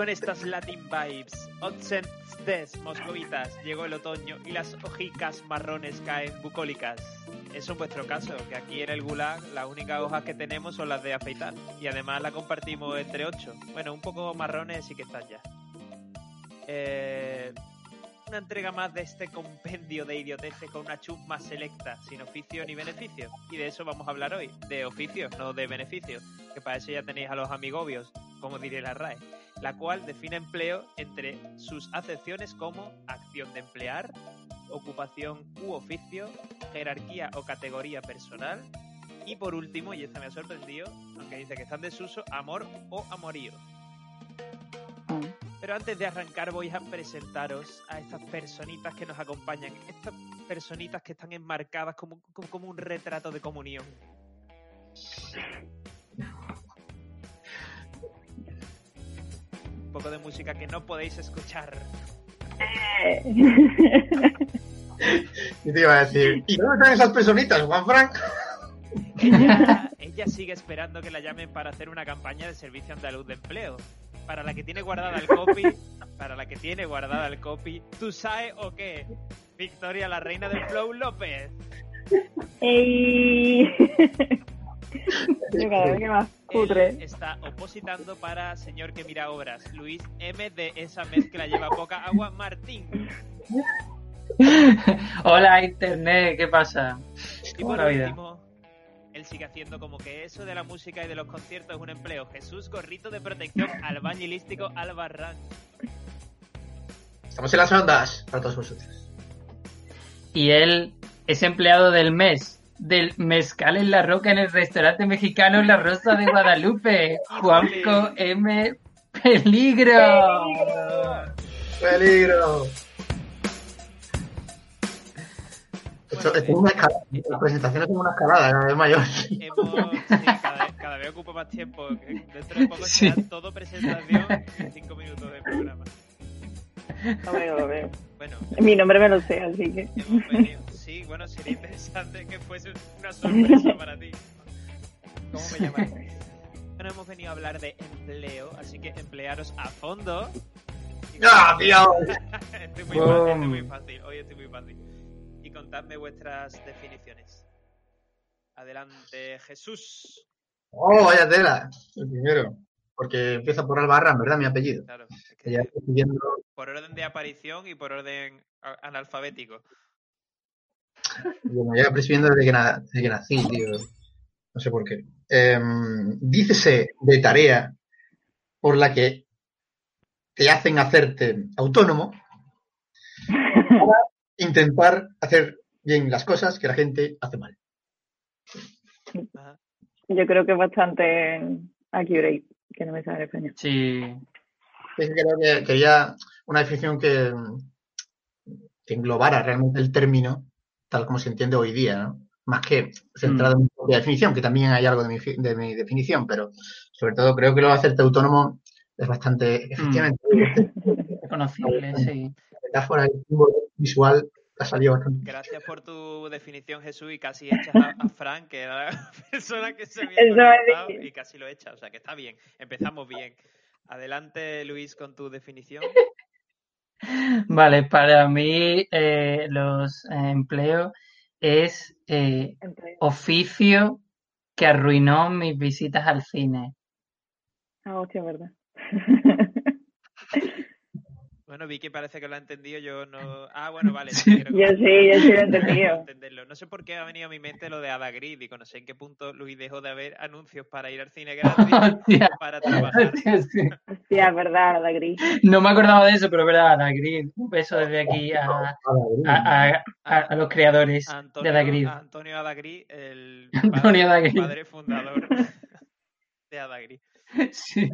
Con estas Latin vibes, des moscovitas, llegó el otoño y las hojicas marrones caen bucólicas. Eso en vuestro caso, que aquí en el Gulag las únicas hojas que tenemos son las de afeitar y además la compartimos entre ocho. Bueno, un poco marrones sí que están ya. Eh, una entrega más de este compendio de idioteces con una chusma selecta, sin oficio ni beneficio. Y de eso vamos a hablar hoy, de oficio, no de beneficio, que para eso ya tenéis a los amigobios, como diría la RAE, la cual define empleo entre sus acepciones como acción de emplear, ocupación u oficio, jerarquía o categoría personal, y por último, y esta me ha sorprendido, aunque dice que está en desuso, amor o amorío. Pero antes de arrancar voy a presentaros a estas personitas que nos acompañan. Estas personitas que están enmarcadas como, como, como un retrato de comunión. Poco de música que no podéis escuchar. Y te iba a decir, ¿y dónde están esas personitas, Juan Frank? Ella, ella sigue esperando que la llamen para hacer una campaña de servicio andaluz de empleo. Para la que tiene guardada el copy, para la que tiene guardada el copy, ¿tú sabes o qué? Victoria, la reina del flow López. ¡Ey! Yo cada vez que más Él cutre. está opositando para señor que mira obras. Luis M de esa mezcla lleva poca agua. Martín. Hola Internet, ¿qué pasa? Y ¿Cómo por último, él sigue haciendo como que eso de la música y de los conciertos es un empleo. Jesús Gorrito de Protección Albañilístico Albarrán. Estamos en las ondas para todos vosotros. Y él es empleado del mes, del mezcal en la roca en el restaurante mexicano La Rosa de Guadalupe, Juanco M. Peligro. ¡Peligro! Esto, esto es una escalada. La presentación es como una escalada, cada vez mayor. Hemos, sí, cada, vez, cada vez ocupa más tiempo. Dentro de poco será Sí. todo presentación en cinco minutos de programa. Lo veo, lo veo. Bueno, Mi nombre me lo sé, así que. hemos venido. Sí, bueno, sería interesante que fuese una sorpresa para ti. ¿Cómo me llamas? Bueno, hemos venido a hablar de empleo, así que emplearos a fondo. ¡Ah, Dios! estoy muy fácil, estoy muy fácil. Hoy estoy muy fácil. Y contadme vuestras definiciones. Adelante, Jesús. ¡Oh, vaya tela! El primero. Porque empieza por Albarrán, ¿verdad? Mi apellido. Claro, es Que que ya estoy siguiendo. por orden de aparición y por orden a- Bueno, ya prescribiendo desde que, na- desde que nací, tío. No sé por qué. Em, dícese de tarea por la que te hacen hacerte autónomo para intentar hacer bien las cosas que la gente hace mal. Yo creo que es bastante accurate, que no me sale en español. Sí, creo que quería una definición que, que englobara realmente el término tal como se entiende hoy día, ¿no? Más que centrado en mi propia definición, que también hay algo de mi, de mi definición, pero sobre todo creo que lo de hacerte autónomo es bastante, efectivamente, reconocible, sí. la metáfora el símbolo visual ha salido bastante. Gracias por tu definición, Jesús, y casi echas a, a Frank, que era la persona que se había Eso es y casi lo echa. O sea, que está bien. Empezamos bien. Adelante, Luis, con tu definición. Vale, para mí eh, los eh, empleos es eh, oficio que arruinó mis visitas al cine. Ah, hostia, verdad. Bueno, Vicky parece que lo ha entendido, yo no... Ah, bueno, vale. Sí. Yo sí, yo sí lo he entendido. entenderlo. No sé por qué ha venido a mi mente lo de Ada Grid, digo, no sé en qué punto Luis dejó de haber anuncios para ir al cine gratis Hostia, para trabajar. hostia, sí. Hostia, es verdad, la gris. No me acordaba de eso, pero es verdad, Dagrid. Un beso desde aquí a, a, a- a- a los creadores de Antonio, Dagrid. a Antonio Adagri, el Antonio padre, padre fundador de Adagri. Sí.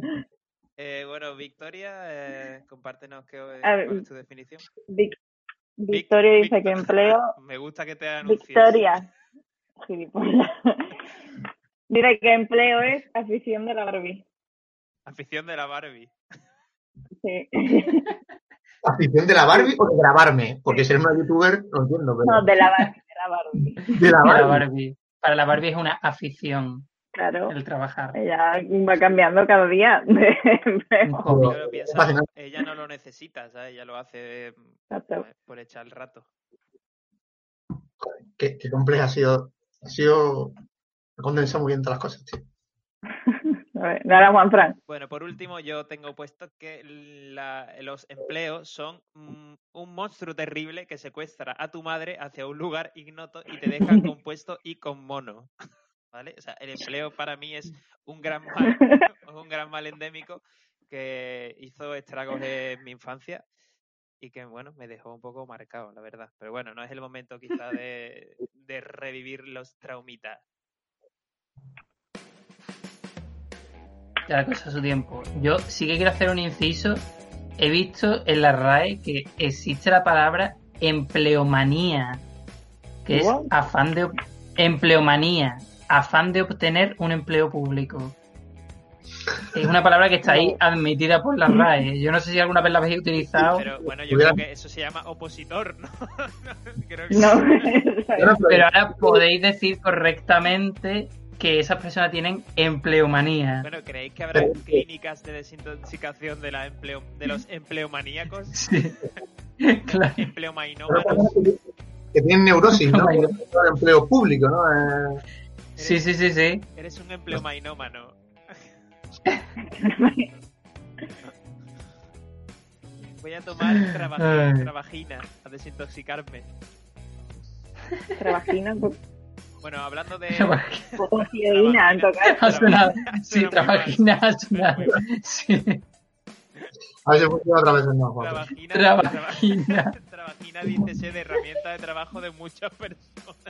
Eh, bueno, Victoria, eh, compártenos qué, A ver, cuál es tu definición. Vic- Vic- Victoria dice que empleo. Me gusta que te anuncies. Victoria. Gilipollas. Dice que empleo es afición de la Barbie. Afición de la Barbie. Sí. ¿Afición de la Barbie o de grabarme? Porque ser una youtuber, no entiendo, pero... No, de la Barbie, de la de. Barbie. Para la Barbie es una afición Claro. el trabajar. Ella va cambiando cada día. Un. Yo lo pienso, fascinante. ella no lo necesita, ¿sabes? Ella lo hace mm, Exacto. por echar el rato. Qué, qué compleja ha sido. Ha sido... Ha condensado muy bien todas las cosas, tío. A ver, Juan Fran. Bueno, por último, yo tengo puesto que la- los empleos son mm, un monstruo terrible que secuestra a tu madre hacia un lugar ignoto y te deja compuesto y con mono. ¿Vale? O sea, el empleo para mí es un gran mal, un gran mal endémico que hizo estragos en mi infancia y que, bueno, me dejó un poco marcado, la verdad. Pero bueno, no es el momento quizá de, de revivir los traumitas. Cada cosa a su tiempo. Yo sí que quiero hacer un inciso. He visto en la RAE que existe la palabra empleomanía, que es afán de empleomanía, afán de obtener un empleo público. Es una palabra que está ahí admitida por la RAE. Yo no sé si alguna vez la habéis utilizado, Pero bueno, yo creo que eso se llama opositor, ¿no? creo que No. Pero- ahora podéis decir correctamente que esas personas tienen empleomanía. Bueno, ¿creéis que habrá clínicas de desintoxicación de, la empleo, de los empleomaníacos? Sí. claro. Empleomainómanos. que, tienen neurosis, ¿no? Por el empleo público, ¿no? Eh, Sí, sí, sí, sí. Eres un empleomainómano. Voy a tomar trabajina, trabajina a desintoxicarme. Trabajina Bueno, hablando de... heroína en tocar. Sí, trabajina ha sonado. Sí, a ver si funciona otra vez el no. Trabajina, Trabajina. Trabajina dícese de herramienta de trabajo de muchas personas.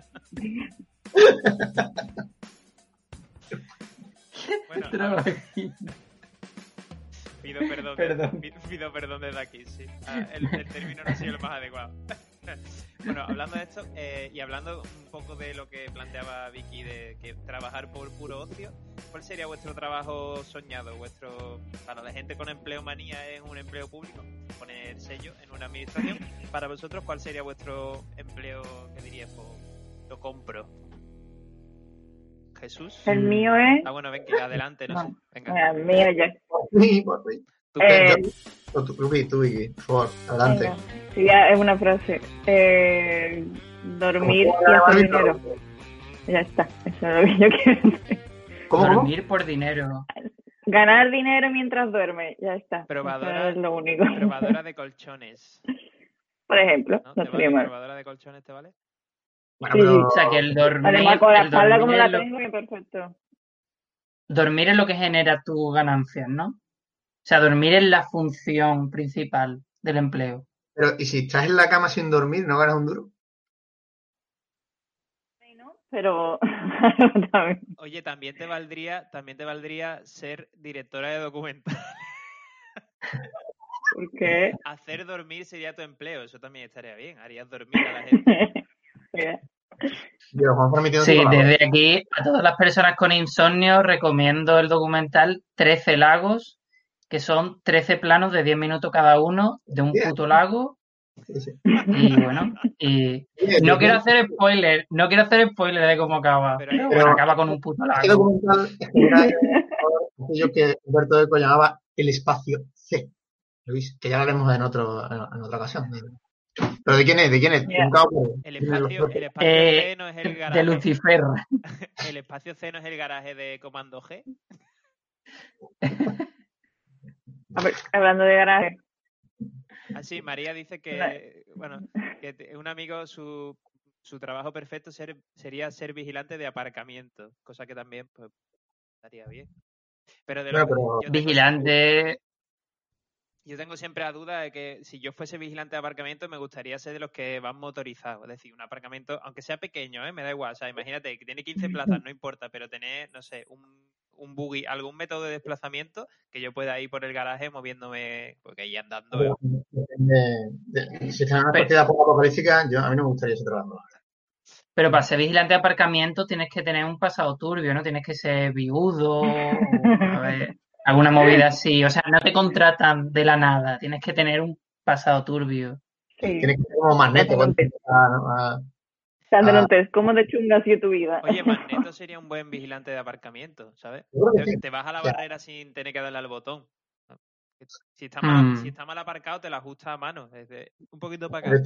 Bueno, trabajina. pido perdón, Perdón. pi- pido perdón desde aquí, sí. Ah, el, el término no ha sido el más adecuado. bueno, hablando de esto eh, y hablando un poco de lo que planteaba Vicky de que trabajar por puro ocio, ¿cuál sería vuestro trabajo soñado? Vuestro para la gente con empleo manía es un empleo público, poner sello en una administración. Para vosotros, ¿cuál sería vuestro empleo que dirías? Pues, lo compro. Jesús. El mío es. Ah, bueno, venga, adelante, no sé. Venga. El mío ya. Eh, Tú, tú, tú, tú, Vicky, por favor, adelante. Sí, ya es una frase. Eh, dormir y hacer dinero. Ya está. Eso es lo que yo quiero decir. ¿Cómo? Dormir por dinero. Ganar dinero mientras duerme. Ya está. Probadora- es lo único. Probadora de colchones. Por ejemplo, ¿no? no ¿Te sería vale? mal. ¿Probadora de colchones te vale? Bueno, Sí, pero- O sea, que el dormir. Además, con la espalda como la lo- tengo, que perfecto. dormir es lo que genera tus ganancias, ¿no? O sea, dormir es la función principal del empleo. pero, ¿y si estás en la cama sin dormir, no ganas un duro? Sí, ¿no? Pero también. Oye, también te valdría, también te valdría ser directora de documental. Porque Hacer dormir sería tu empleo, eso también estaría bien. Harías dormir a la gente. Sí, desde aquí a todas las personas con insomnio recomiendo el documental 13 lagos, que son 13 planos de 10 minutos cada uno de un puto lago. Sí, sí. Y bueno, y no quiero hacer spoiler, no quiero hacer spoiler de cómo acaba. Pero- Pero pero- bueno, acaba con un puto Este lago. documental es aquello que Humberto Eco llamaba el espacio C. Lo veis, que ya hablaremos en, otro, en, otra ocasión. ¿Pero de quién es? ¿De quién es? Ya. Un cabo, El ¿quién es los espacio, el espacio Eh, C no es el de garaje. Lucifer. El espacio C no es el garaje de Comando G. ver, hablando de garaje, Ah, sí, María dice que, bueno, que un amigo, su, su trabajo perfecto ser- sería ser vigilante de aparcamiento, cosa que también, pues, estaría bien. Pero de lo Bueno, que- pero yo tengo- Vigilante. Yo tengo siempre la duda de que si yo fuese vigilante de aparcamiento me gustaría ser de los que van motorizados. Es decir, un aparcamiento, aunque sea pequeño, ¿eh? me da igual. O sea, imagínate que tiene 15 plazas, no importa, pero tener, no sé, un, un buggy, algún método de desplazamiento que yo pueda ir por el garaje moviéndome, porque ahí andando. si está en una Pero- partida poco apocalíptica, yo, a mí no me gustaría ese trabajo. Pero para ser vigilante de aparcamiento tienes que tener un pasado turbio, ¿no? Tienes que ser viudo, a ver, alguna movida así. O sea, no te contratan de la nada, tienes que tener un pasado turbio. Sí. Tiene que ser como magneto. Hacer Hacer Ah. ¿Cómo de chunga ha sido tu vida? Oye, Magneto sería un buen vigilante de aparcamiento, ¿sabes? Te, te vas a la Ya. barrera sin tener que darle al botón. Si está, mal, Mm. si está mal aparcado, te la ajusta a mano. Es de- un poquito para acá.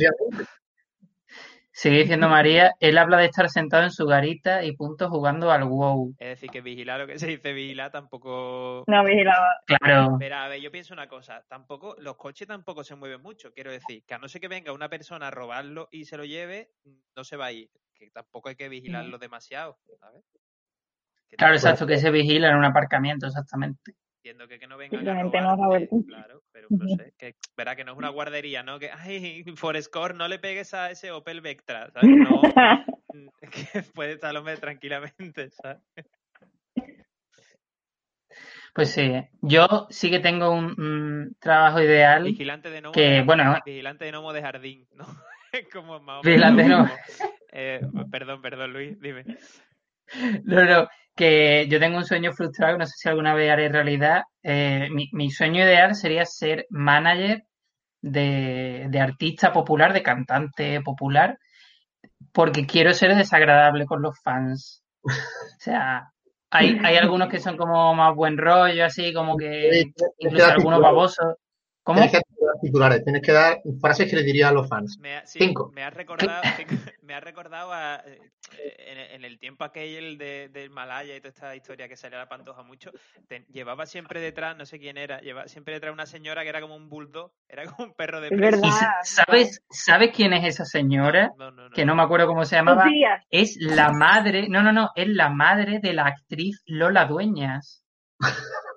Sigue diciendo María, él habla de estar sentado en su garita y punto jugando al WoW. Es decir, que vigilar lo que se dice vigilar tampoco. No vigilaba. Claro, Pero a ver, yo pienso una cosa, tampoco, los coches tampoco se mueven mucho, quiero decir, que a no ser que venga una persona a robarlo y se lo lleve, no se va a ir, que tampoco hay que vigilarlo demasiado, ¿sabes? Claro, exacto, que se vigila en un aparcamiento, exactamente. Entiendo que, que no vengan a gente no claro, pero no sé, que verá que no es una guardería, ¿no? Que, ay, Forescore, no le pegues a ese Opel Vectra, ¿sabes? No, es que puede estar el hombre tranquilamente, ¿sabes? Pues sí, yo sí que tengo un, un trabajo ideal Vigilante de gnomo, que, de, bueno, vigilante de gnomo de jardín, ¿no? Es como más o Vigilante de gnomo. eh, perdón, perdón, Luis, dime. No, no, que yo tengo un sueño frustrado no sé si alguna vez haré realidad. Eh, mi, mi sueño ideal sería ser manager de, de artista popular, de cantante popular, porque quiero ser desagradable con los fans. O sea, hay, hay algunos que son como más buen rollo, así como que incluso algunos babosos. ¿Cómo? Tienes que dar titulares, tienes que dar frases que le diría a los fans. Me ha, sí, Cinco. me ha recordado, me ha recordado a, eh, en, en el tiempo aquel de, del Malaya y toda esta historia que salía a la pantoja mucho, te- llevaba siempre detrás, no sé quién era, llevaba siempre detrás una señora que era como un bulldog, era como un perro de Es presa. ¿Y verdad. sa- sabes, sabes quién es esa señora? No, no, no. Que no me acuerdo cómo se llamaba. Es la madre, no, no, no, es la madre de la actriz Lola Dueñas.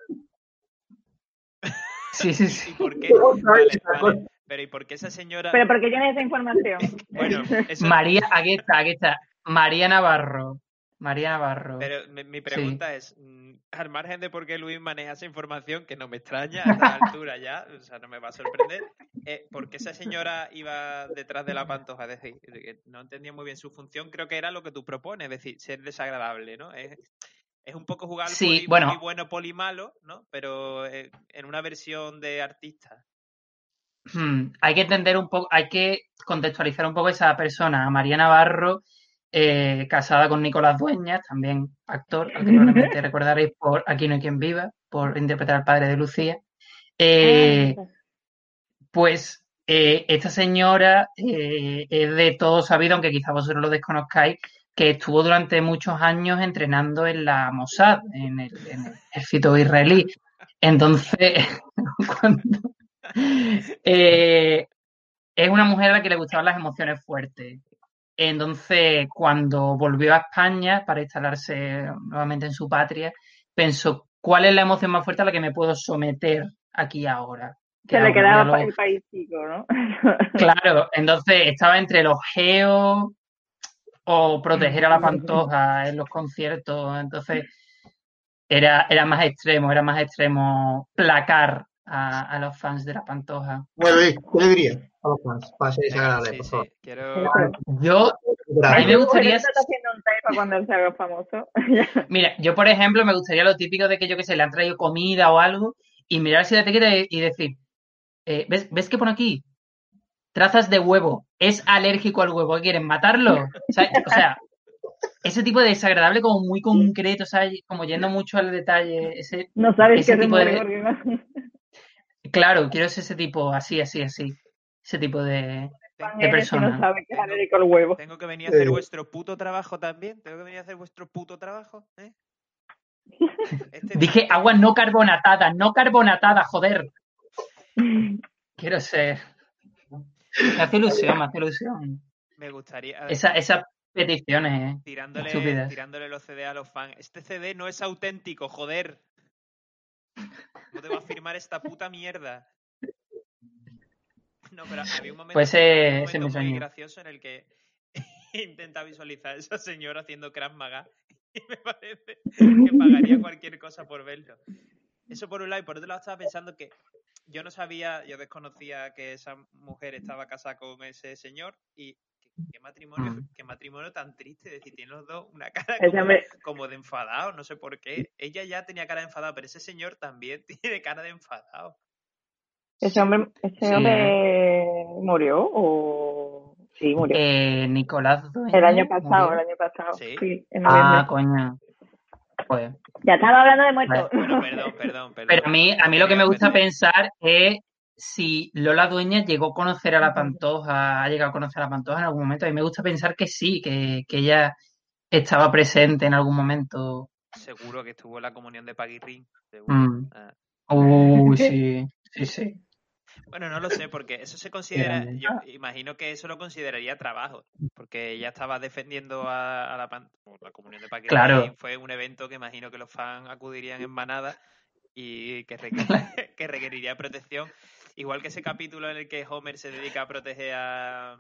Sí, sí, ¿Y sí. por qué? Vale, Vale, vale. vale. Pero ¿y por qué esa señora? Pero ¿por qué tienes esa información? Bueno, eso, María, aquí está, aquí está. María Navarro. María Navarro. Pero mi, mi Sí. pregunta es, mm, al margen de por qué Luis maneja esa información, que no me extraña a esta altura ya, o sea, no me va a sorprender, eh, ¿por qué esa señora iba detrás de la pantoja? Es decir, no entendía muy bien su función, creo que era lo que tú propones, es decir, ser desagradable, ¿no? Es, es un poco jugar al Sí, poli, bueno. poli bueno, poli malo, ¿no? Pero eh, en una versión de artista. Hmm, Hay que entender un poco, hay que contextualizar un poco esa persona. María Navarro, eh, casada con Nicolás Dueñas, también actor, al que probablemente recordaréis por Aquí no hay quien viva, por interpretar al padre de Lucía. Eh, Pues eh, esta señora es de todo sabido, aunque quizá vosotros lo desconozcáis, que estuvo durante muchos años entrenando en la Mossad, en el, en el ejército israelí. Entonces, cuando, eh, es una mujer a la que le gustaban las emociones fuertes. Entonces, cuando volvió a España para instalarse nuevamente en su patria, pensó, ¿cuál es la emoción más fuerte a la que me puedo someter aquí ahora? ¿Qué Se le quedaba Voy a pa- lo- el país chico, ¿no? Claro, entonces estaba entre los geos o proteger a la pantoja en los conciertos. Entonces era, era más extremo, era más extremo placar a, a los fans de la pantoja. Bueno, ¿qué le dirías a los fans para ser desagradable, sí, por sí, favor? quiero... Yo, a mí me gustaría, cuando él se haga famoso. mira, yo por ejemplo me gustaría lo típico de que yo que sé, le han traído comida o algo y mirar si la etiqueta y y decir, eh, ¿ves, ¿ves que pone aquí? Trazas de huevo. ¿Es alérgico al huevo? ¿Qué quieren? ¿Matarlo? O sea, o sea, ese tipo de desagradable como muy concreto, ¿sabes? Como yendo mucho al detalle. Ese, no sabes Ese qué tipo de- porque claro, quiero ser ese tipo, así, así, así. Ese tipo de... persona. no sabe que es alérgico al huevo. Tengo que venir a hacer Sí. vuestro puto trabajo también. Tengo que venir a hacer vuestro puto trabajo. ¿eh? Este- Dije agua no carbonatada, no carbonatada, joder. Quiero ser... Me hace ilusión, me hace ilusión. Me gustaría. Esa, esas peticiones, ¿eh? Tirándole, Estúpidas. tirándole los CD a los fans. Este CD no es auténtico, joder. ¿Cómo te va a firmar esta puta mierda? No, pero había un momento, Pues había un momento me muy gracioso en el que intenta visualizar a esa señora haciendo Krav Maga y me parece que pagaría cualquier cosa por verlo. Eso por un lado, y por otro lado estaba pensando que yo no sabía, yo desconocía que esa mujer estaba casada con ese señor y qué matrimonio, Mm. qué matrimonio tan triste, es decir, tienen los dos una cara como, de enfadado, no sé por qué. Ella ya tenía cara de enfadado, pero ese señor también tiene cara de enfadado. Ese hombre, ese Sí, hombre murió o sí murió. Eh, Nicolás Dueñas el año pasado, murió. el año pasado. Sí. Sí, en Ah, noviembre. Pues. Ya estaba hablando de muertos. Bueno, perdón, perdón, perdón. Pero a mí, a mí lo que me gusta pensar es si Lola Dueñas llegó a conocer a la Pantoja, ha llegado a conocer a la Pantoja en algún momento. A mí me gusta pensar que sí, que, que ella estaba presente en algún momento. Seguro que estuvo en la comunión de Paguirrín. seguro. Mm. Ah. Uy, sí, sí, sí. Bueno, no lo sé, porque eso se considera, yo imagino que eso lo consideraría trabajo, porque ella estaba defendiendo a, a la, la comunión de Paquirrín, Claro. y fue un evento que imagino que los fans acudirían en manada y que, requer- que requeriría protección, igual que ese capítulo en el que Homer se dedica a proteger a,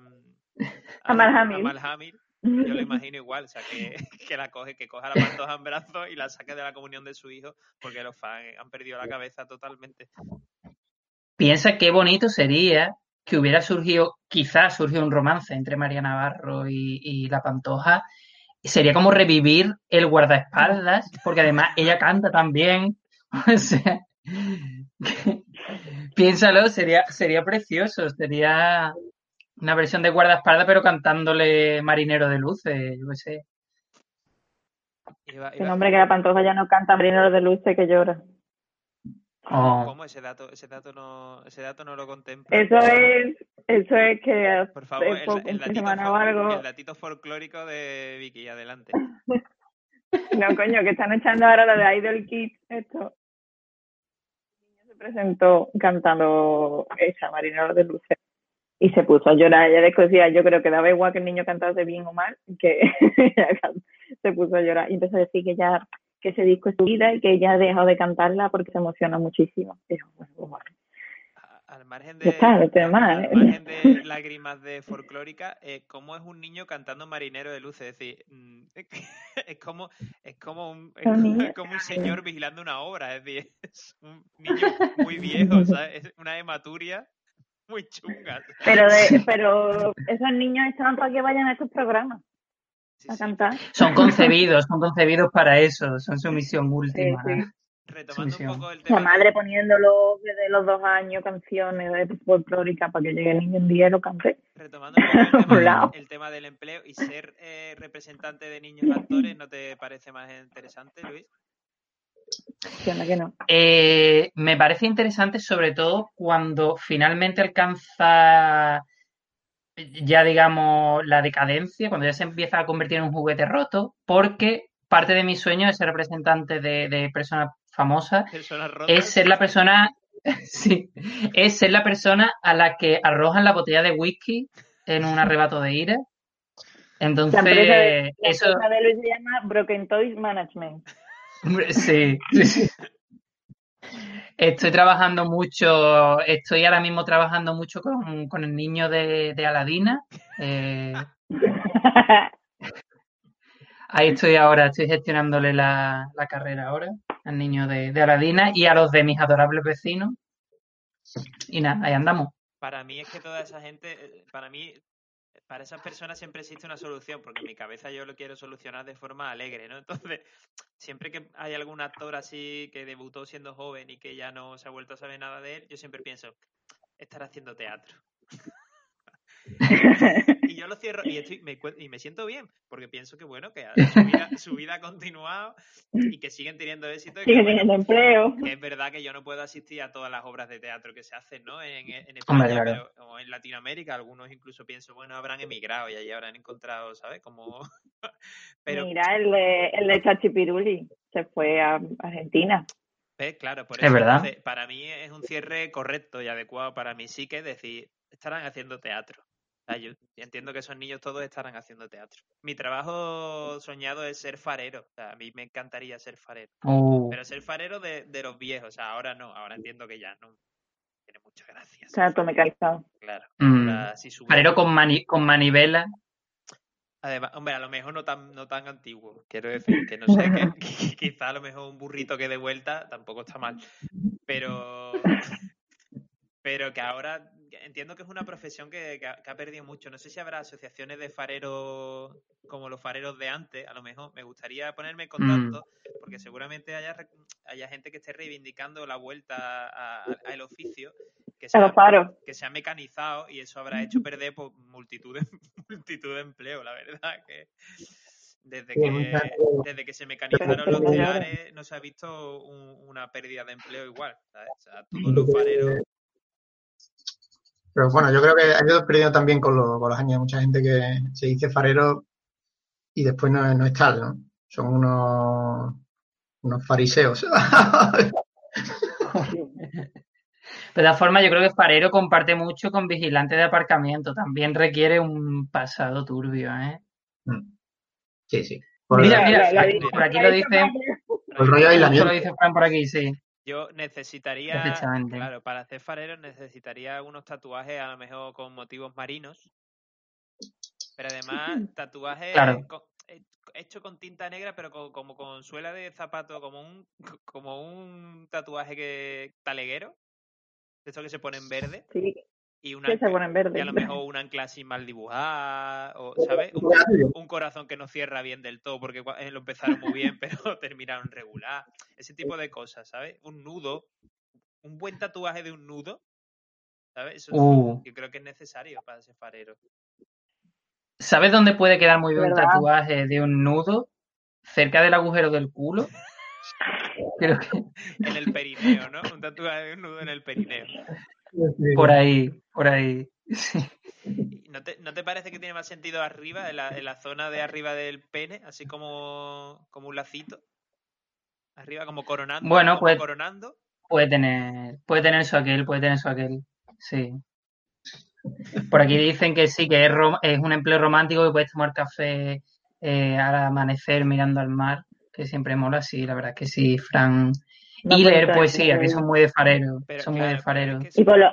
A Hamill. a Hamill, yo lo imagino igual, o sea, que, que la coge, que coja la pantoja en brazos y la saque de la comunión de su hijo, porque los fans han perdido la cabeza totalmente. Piensa qué bonito sería que hubiera surgido, quizás surgió un romance entre María Navarro y, y la Pantoja. Sería como revivir el guardaespaldas, porque además ella canta también. O sea, piénsalo, sería, sería precioso, sería una versión de guardaespaldas, pero cantándole Marinero de Luces, yo qué sé. El hombre que la pantoja ya no canta Marineros de Luce que llora. ¿Cómo, Oh. cómo? ese dato, ese dato no, ese dato no lo contemplo. Eso es, eso es que Por favor, el, poco, el datito, semana fol- o algo, el datito folclórico de Vicky, adelante. no coño, que están echando ahora lo de Idol Kids, esto. El niño se presentó cantando esa, Marineros de Luce. Y se puso a llorar, ella decía, yo creo que daba igual que el niño cantase bien o mal, que se puso a llorar. Y empezó a decir que ya, que ese disco es su vida y que ella ha dejado de cantarla porque se emociona muchísimo. Yo, bueno, Al margen de, tiene al- ¿eh? margen de lágrimas de folclórica, eh, ¿cómo es un niño cantando Marinero de Luces? Es decir, mm, es como, es como un, es niño. como un señor vigilando una obra, es decir, es un niño muy viejo, ¿sabes? Es una hematuria muy chunga. Pero, de, pero esos niños están para que vayan a estos programas a sí. cantar. Son concebidos, son concebidos para eso, son su misión última. sí. Retomando un poco el La tema. madre poniéndolo desde los dos años canciones de folclórica para que llegue el niño un día y lo cante. Retomando un poco el tema, el tema del empleo y ser eh, representante de niños actores, ¿no te parece más interesante, Luis? ¿Qué onda que no? Eh, me parece interesante sobre todo cuando finalmente alcanza ya digamos la decadencia, cuando ya se empieza a convertir en un juguete roto, porque parte de mi sueño es ser representante de, de personas famosas, es ser la persona, sí, es ser la persona a la que arrojan la botella de whisky en un arrebato de ira. La Entonces, empresa, de, la eso, empresa de Luis se llama Broken Toys Management. Hombre, Sí, sí, sí. Estoy trabajando mucho, estoy ahora mismo trabajando mucho con, el niño de, de Aladina. eh, ahí estoy ahora, estoy gestionándole la, la carrera ahora al niño de, de Aladina y a los de mis adorables vecinos. Y nada, ahí andamos. Para mí es que toda esa gente, eh, para mí, para esas personas siempre existe una solución, porque en mi cabeza yo lo quiero solucionar de forma alegre, ¿no? Entonces, siempre que hay algún actor así que debutó siendo joven y que ya no se ha vuelto a saber nada de él, yo siempre pienso, estará haciendo teatro. y yo lo cierro y, estoy, me, y me siento bien, porque pienso que bueno, que su vida, su vida ha continuado y que siguen teniendo éxito. Y que, Sigue bueno, teniendo empleo. que es verdad que yo no puedo asistir a todas las obras de teatro que se hacen, ¿no? En, en España, Hombre, claro. pero o en Latinoamérica, algunos incluso pienso, bueno, habrán emigrado y allí habrán encontrado, ¿sabes? Como... pero, Mira, el de, el de Chachipiruli se fue a Argentina. ¿ves? Claro, por Es eso verdad. entonces, para mí es un cierre correcto y adecuado para mí sí que decir, estarán haciendo teatro. O sea, yo entiendo que esos niños todos estarán haciendo teatro. Mi trabajo soñado es ser farero. O sea, a mí me encantaría ser farero. Uh, Pero ser farero de, de los viejos. O sea, ahora no. Ahora entiendo que ya no tiene mucha gracia. O sea, todo mecanizado. Claro. mm, Ahora, si sube- farero con, mani- con manivela. Además, hombre, a lo mejor no tan, no tan antiguo. Quiero decir que no sé, que, que quizá a lo mejor un burrito que de vuelta tampoco está mal. Pero, pero que ahora entiendo que es una profesión que, que ha, que ha perdido mucho. No sé si habrá asociaciones de fareros como los fareros de antes. A lo mejor me gustaría ponerme en contacto porque seguramente haya, haya gente que esté reivindicando la vuelta a- a- al oficio. Que A sea, los faros. que se ha mecanizado y eso habrá hecho perder pues, multitud, de, multitud de empleo, la verdad. que Desde que, desde que se mecanizaron los teares no se ha visto un- una pérdida de empleo igual. ¿sabes? O sea, todos los fareros. Pero bueno, yo creo que ha ido perdiendo también con, los- con los años. Mucha gente que se dice farero y después no, es- no es tal, ¿no? Son unos, unos fariseos. De todas formas, yo creo que farero comparte mucho con vigilante de aparcamiento. También requiere un pasado turbio, ¿eh? Sí, sí. Por Mira, el, mira, aquí- por aquí la- lo dice, el rollo aislamiento. lo dice Fran por aquí, sí. Yo necesitaría, claro, para hacer fareros necesitaría unos tatuajes a lo mejor con motivos marinos. Pero además, tatuajes Claro. con- eh, hecho con tinta negra, pero co- como con suela de zapato, como un, como un tatuaje que taleguero. De estos que se ponen verde. Sí, Y una que se ponen y a lo mejor un ancla así mal dibujada, o, ¿sabes? Un, un corazón que no cierra bien del todo, porque eh, lo empezaron muy bien, pero terminaron regular. Ese tipo de cosas, ¿sabes? Un nudo, un buen tatuaje de un nudo, ¿sabes? Eso Uh. yo creo que es necesario para ese farero. ¿Sabes dónde puede quedar muy bien un tatuaje de un nudo? Cerca del agujero del culo. Creo que En el perineo, ¿no? Un tatuaje de un nudo en el perineo. Por ahí, por ahí. Sí. ¿Y ¿No te, ¿No te parece que tiene más sentido arriba, en la, en la zona de arriba del pene, así como, como un lacito? Arriba, como coronando. Bueno, como pues- coronando. Puede tener, puede tener eso aquel, puede tener eso aquel. Sí. Por aquí dicen que sí, que es, rom- es un empleo romántico que puedes tomar café eh, al amanecer mirando al mar, que siempre mola, sí, la verdad es que sí, Fran. No y leer poesía, que son muy de farero, Pero, son muy de es farero. Y por lo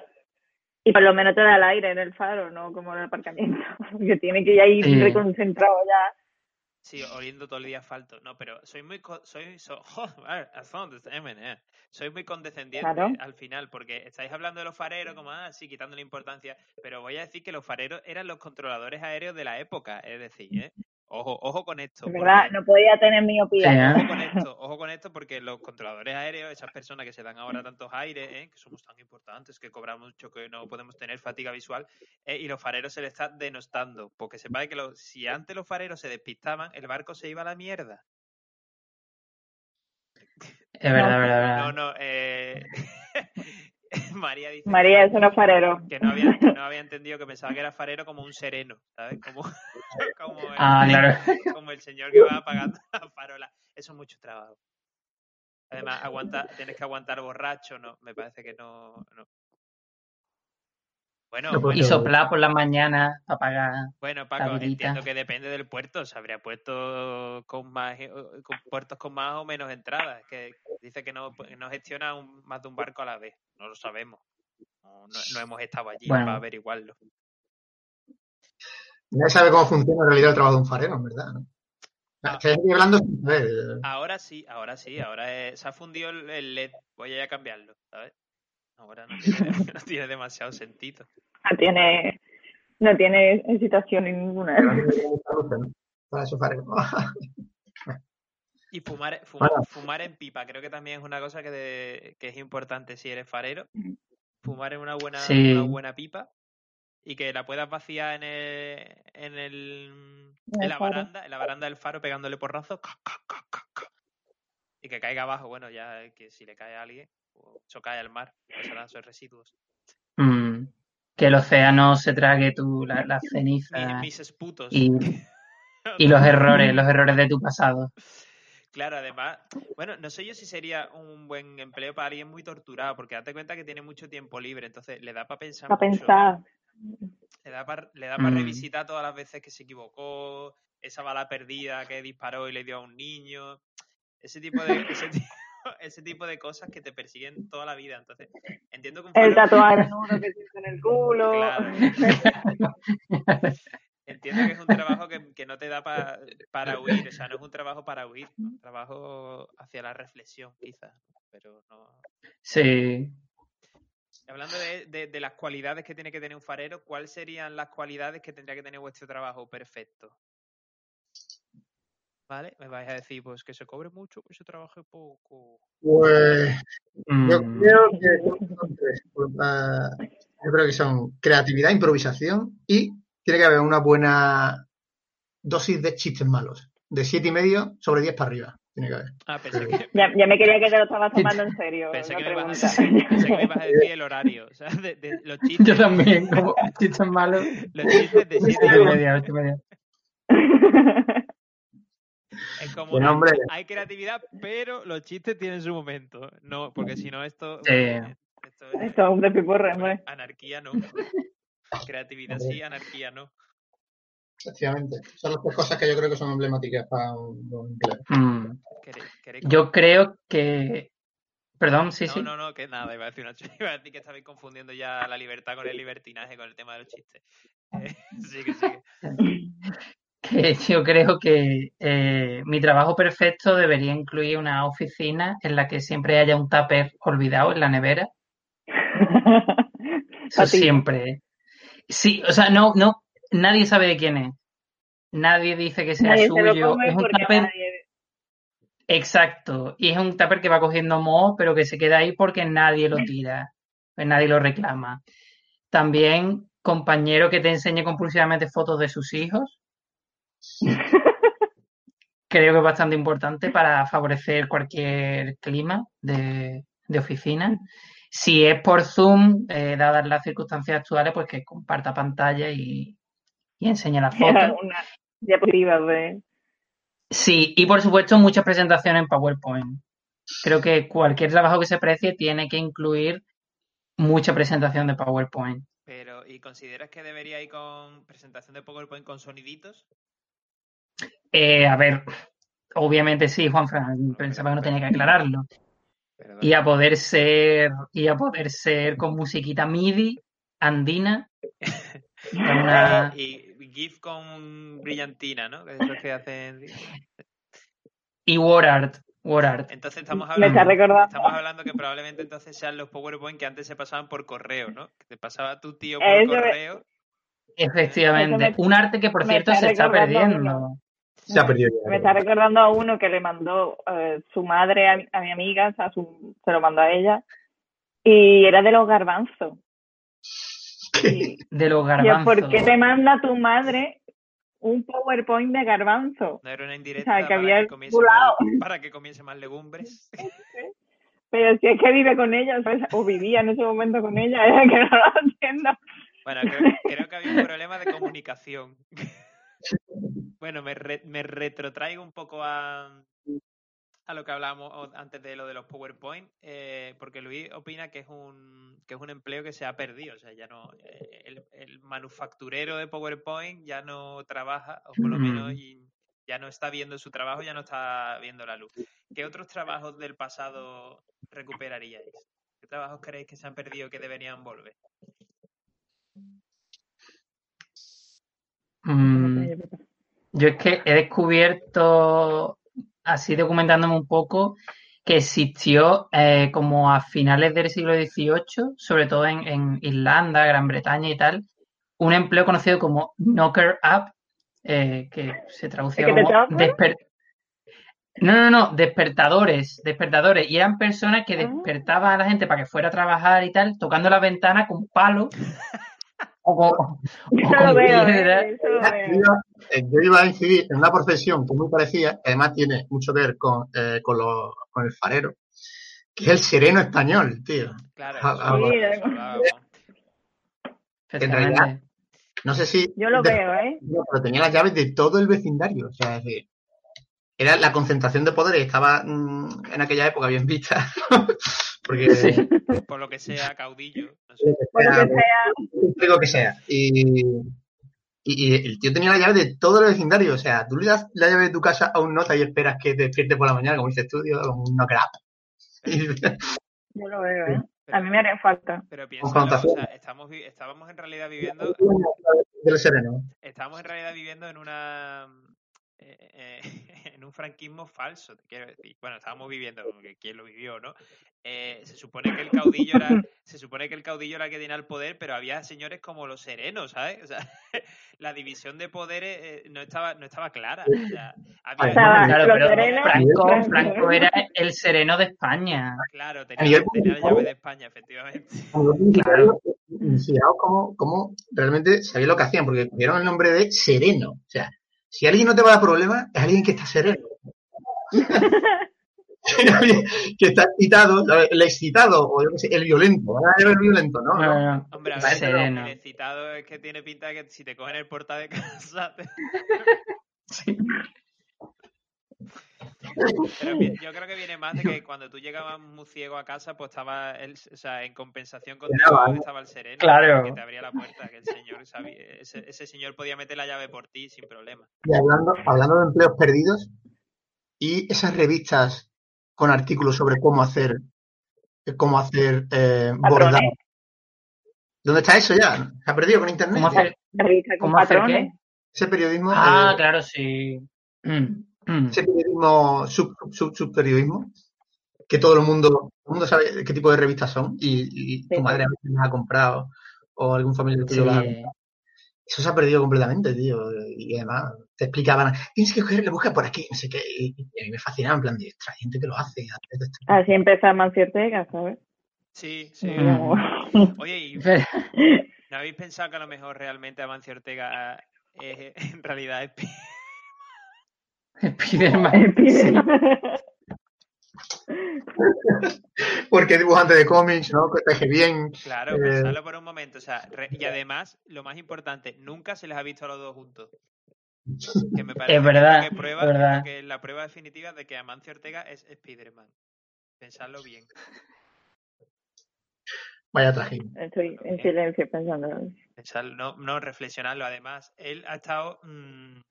y por lo menos te da el aire en el faro, no como en el aparcamiento. Que tiene que ya ir Sí. reconcentrado ya. Sí, oliendo todo el día asfalto. No, pero soy muy co- soy so- joder, asfalto, eh. soy muy condescendiente Claro. al final porque estáis hablando de los fareros como ah, sí, quitando la importancia, pero voy a decir que los fareros eran los controladores aéreos de la época, es decir, ¿eh? Ojo, ojo con esto. Es porque- verdad, no podía tener miopía. Sí, ¿eh? Ojo con esto, ojo con esto, porque los controladores aéreos, esas personas que se dan ahora tantos aires, ¿eh? que somos tan importantes, que cobramos mucho, que no podemos tener fatiga visual, ¿eh? y los fareros se les está denostando. Porque sepáis que los- si antes los fareros se despistaban, el barco se iba a la mierda. Es verdad, No. es verdad, es verdad. No, no, eh... María dice María, farero. que no había, que no había entendido que pensaba que era farero como un sereno, ¿sabes? Como, como, el, Ah, claro. como el señor que va apagando la farola. Eso es mucho trabajo. Además, aguanta, tienes que aguantar borracho, no, me parece que no. no. Bueno, No, pues, Y soplar por las mañanas para pagar. bueno, Paco, entiendo que depende del puerto. Se habría puesto con más eh, con puertos con más o menos entradas. Que dice que no, no gestiona un- más de un barco a la vez. No lo sabemos. No, no- no hemos estado allí Bueno. para averiguarlo. Nadie sabe cómo funciona en realidad el trabajo de un farero, en verdad. ¿no? Ah. Hablando sin saber. Ahora sí, ahora sí, ahora es- se ha fundido el, el LED. Voy a ir a cambiarlo, ¿sabes? Ahora no tiene, no tiene demasiado sentido. No tiene, no tiene excitación ninguna. Para eso farero. Y fumar, fumar, Bueno. fumar en pipa, creo que también es una cosa que, de- que es importante si eres farero. Fumar en una buena, Sí. una buena pipa y que la puedas vaciar en el, en el, En la faro. baranda, en la baranda del faro pegándole porrazos y que caiga abajo. Bueno, ya que si le cae a alguien, pues, eso cae al mar, serán esos residuos. Mm, que el océano se trague tu, la, las Mis, cenizas mis esputos. y, y los errores, los errores de tu pasado. Claro, además, bueno, no sé yo si sería un buen empleo para alguien muy torturado, porque date cuenta que tiene mucho tiempo libre, entonces le da para pensar Para pensar. Le da para le da para Mm. revisitar todas las veces que se equivocó, esa bala perdida que disparó y le dio a un niño. Ese tipo de, ese tipo, ese tipo de cosas que te persiguen toda la vida. Entonces, entiendo que un El tatuaje nudo que en el culo. Claro. Entiendo que es un trabajo que, que no te da pa- para huir, o sea, no es un trabajo para huir, es un trabajo hacia la reflexión, quizás, pero no. Sí. Hablando de, de- de las cualidades que tiene que tener un farero, ¿cuáles serían las cualidades que tendría que tener vuestro trabajo perfecto? ¿Vale? Me vais a decir, pues que se cobre mucho, que se trabaje poco. Pues yo Mm, creo que son tres. Pues, ah, yo creo que son creatividad, improvisación y tiene que haber una buena dosis de chistes malos. De siete y medio sobre 10 para arriba. Tiene que haber. Ah, pensé que, Ya, ya me quería que te lo estabas tomando en serio. pensé que me ibas a decir, pensé que me ibas a decir el horario. O sea, de, de los chistes, Yo también, como chistes malos. los chistes de siete Ocho y media, ocho y media. Es como Bueno, hay- hombre. hay creatividad, pero los chistes tienen su momento. No, porque si no esto, Sí. esto es Esto es un despipurre, hombre. anarquía no. Creatividad sí, anarquía no. Efectivamente. Son las tres cosas que yo creo que son emblemáticas para un. Mm, ¿Queréis- queréis Yo creo que. Perdón, sí, no, sí. no, no, que nada, iba a decir una iba a decir que estabais confundiendo ya la libertad con el libertinaje, con el tema de los chistes. Eh, sigue, sigue. Que yo creo que eh, mi trabajo perfecto debería incluir una oficina en la que siempre haya un tupper olvidado en la nevera. Eso siempre. Sí, o sea, no, no, nadie sabe de quién es. Nadie dice que sea Nadie se lo suyo. Es un tupper nadie... Exacto. Y es un tupper que va cogiendo moho, pero que se queda ahí porque nadie lo tira, pues nadie lo reclama. También compañero que te enseñe compulsivamente fotos de sus hijos. Creo que es bastante importante para favorecer cualquier clima de, de oficina. Si es por Zoom, eh, dadas las circunstancias actuales, pues que comparta pantalla y, y enseñe las fotos. una diapositiva de... Sí, y por supuesto muchas presentaciones en PowerPoint. Creo que cualquier trabajo que se precie tiene que incluir mucha presentación de PowerPoint. Pero, ¿y consideras que debería ir con presentación de PowerPoint con soniditos? Eh, a ver, obviamente sí, Juanfran, pensaba que no tenía que aclararlo. Perdón. Y a poder ser, y a poder ser con musiquita MIDI, andina, con una- Y GIF con brillantina, ¿no? Que es lo que hacen. y WordArt, WordArt. Entonces estamos Me está hablando, estamos hablando que probablemente entonces sean los PowerPoint que antes se pasaban por correo, ¿no? Que te pasaba tu tío por Eso me- correo. Efectivamente, me- un arte que por me cierto se está perdiendo. Uno. Se ha perdido ya. Me está recordando a uno que le mandó eh, su madre a, a mi amiga, o sea, su- se lo mandó a ella, y era de los garbanzos. Y De los yo, garbanzos. ¿por qué te manda tu madre un PowerPoint de garbanzo? No era una O indirecta sea, que para, había que comience más, para que comience más legumbres. Pero si es que vive con ella, ¿sabes? o vivía en ese momento con ella, es que no lo entiendo. Bueno, creo, creo que había un problema de comunicación. bueno, me, re- me retrotraigo un poco a, a lo que hablábamos antes de lo de los PowerPoint, eh, porque Luis opina que es un que es un empleo que se ha perdido, o sea, ya no eh, el, el manufacturero de PowerPoint ya no trabaja o por lo menos y ya no está viendo su trabajo, ya no está viendo la luz. ¿Qué otros trabajos del pasado recuperaríais? ¿Qué trabajos creéis que se han perdido que deberían volver? Mm, Yo es que he descubierto, así documentándome un poco, que existió eh, como a finales del siglo XVIII, sobre todo en, en Irlanda, Gran Bretaña y tal, un empleo conocido como knocker up, eh, que se traducía ¿Es que te como desper- No, no, no, despertadores, despertadores. Y eran personas que Ah. despertaban a la gente para que fuera a trabajar y tal, tocando la ventana con palo o con, o Eso lo veo. ¿eh? Eso lo Yo veo. iba, eh, yo iba a incidir en una profesión que muy parecida, que además tiene mucho que ver con, eh, con, el farero, que es el sereno español, tío. Claro, Ah, ah. Efectivamente. realidad- No sé si. Yo lo de- veo, ¿eh? No, pero tenía las llaves de todo el vecindario. O sea, es decir, era la concentración de poderes. Estaba mm, en aquella época bien vista. Porque Sí. Por lo que sea, caudillo. No sé. Por lo que sea, digo que sea. Y, y, y el tío tenía la llave de todo el vecindario. O sea, tú le das la llave de tu casa a un nota y esperas que te despierte por la mañana, como dices tú, tío, como un knock Y- yo lo veo, ¿eh? Pero- A mí me haría falta. Pero piénsalo, Confrontación. o sea, estamos, estábamos en realidad viviendo del sereno. estamos en realidad viviendo en una eh, eh, en un franquismo falso, te quiero decir. Bueno, estábamos viviendo, porque quién lo vivió, ¿no? Eh, se supone que el caudillo era, se supone que el caudillo era el que tenía el poder, pero había señores como los serenos, ¿sabes? O sea, la división de poderes eh, no estaba, no estaba clara. O sea, había- Estaba Claro, los pero serenos, Franco, era el sereno de España. claro, tenía, tenía la llave de España, efectivamente. Claro. Fijaos cómo, cómo realmente sabía lo que hacían, porque dieron el nombre de sereno. O sea, si alguien no te va a dar problemas, es alguien que está sereno. Que está excitado, el excitado, o yo qué sé, el violento. El violento, ¿no? No, no, no. Hombre, a ver, sereno. el excitado es que tiene pinta de que si te cogen el portal de casa. te- Sí. Pero yo creo que viene más de que cuando tú llegabas muy ciego a casa, pues estaba el, o sea, en compensación Llegaba, ¿no? estaba el sereno. Claro. Que te abría la puerta, que el señor sabía, ese, ese señor podía meter la llave por ti sin problema. Y hablando, hablando de empleos perdidos, y esas revistas con artículos sobre cómo hacer cómo hacer eh, bordado. ¿Dónde está eso ya? Se ha perdido con internet. ¿Cómo hacer, Revista con cómo hacer qué? Ese periodismo, Ah, eh, claro, sí. Mm, mm. ese periodismo sub, sub, subperiodismo, que todo el mundo, todo el mundo sabe qué tipo de revistas son, y, y tu Sí. madre a veces las ha comprado, o algún familiar tuyo Sí. las ha comprado. Eso se ha perdido completamente, tío. Y además te explicaban, tienes que coger, le busca por aquí, no sé qué. Y, y a mí me fascinaba, en plan, de, "Ostras, hay gente que lo hace. hace esto". Así empezó Mancio Ortega, ¿sabes? Sí, sí. Mm. Como- Oye, ¿y no habéis pensado que a lo mejor realmente Amancio Ortega eh, en realidad es Spiderman. Sí. Porque es dibujante de cómics, ¿no? Que teje bien. Claro, Eh. pensadlo por un momento. O sea, re- y además, lo más importante, nunca se les ha visto a los dos juntos. Que me parece Es verdad, que es verdad. que la prueba definitiva de que Amancio Ortega es Spider-Man. Pensadlo bien. Vaya trajín. Estoy en silencio pensando. Pensarlo, no, no reflexionarlo. Además, él ha estado mm,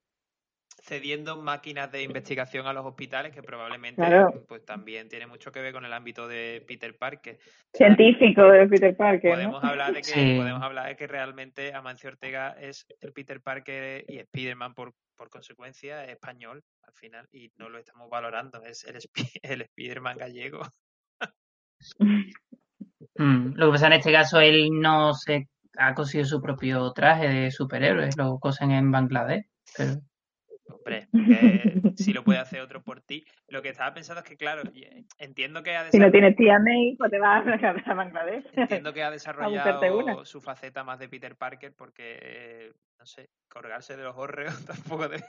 cediendo máquinas de investigación a los hospitales que probablemente Claro. pues también tiene mucho que ver con el ámbito de Peter Parker. Científico de Peter Parker, ¿no? podemos hablar de que Sí. podemos hablar de que realmente Amancio Ortega es el Peter Parker y Spiderman por por consecuencia es español al final y no lo estamos valorando es el, el Spiderman gallego Mm, Lo que pasa en este caso, él no se ha cosido su propio traje de superhéroe, lo cosen en Bangladesh. Pero... hombre que si lo puede hacer otro por ti lo que estaba pensando es que claro eh, entiendo que ha Si no desarrollado, tienes tía May, pues te vas a Bangladesh. entiendo que ha desarrollado su faceta más de Peter Parker porque no sé colgarse de los hórreos tampoco debe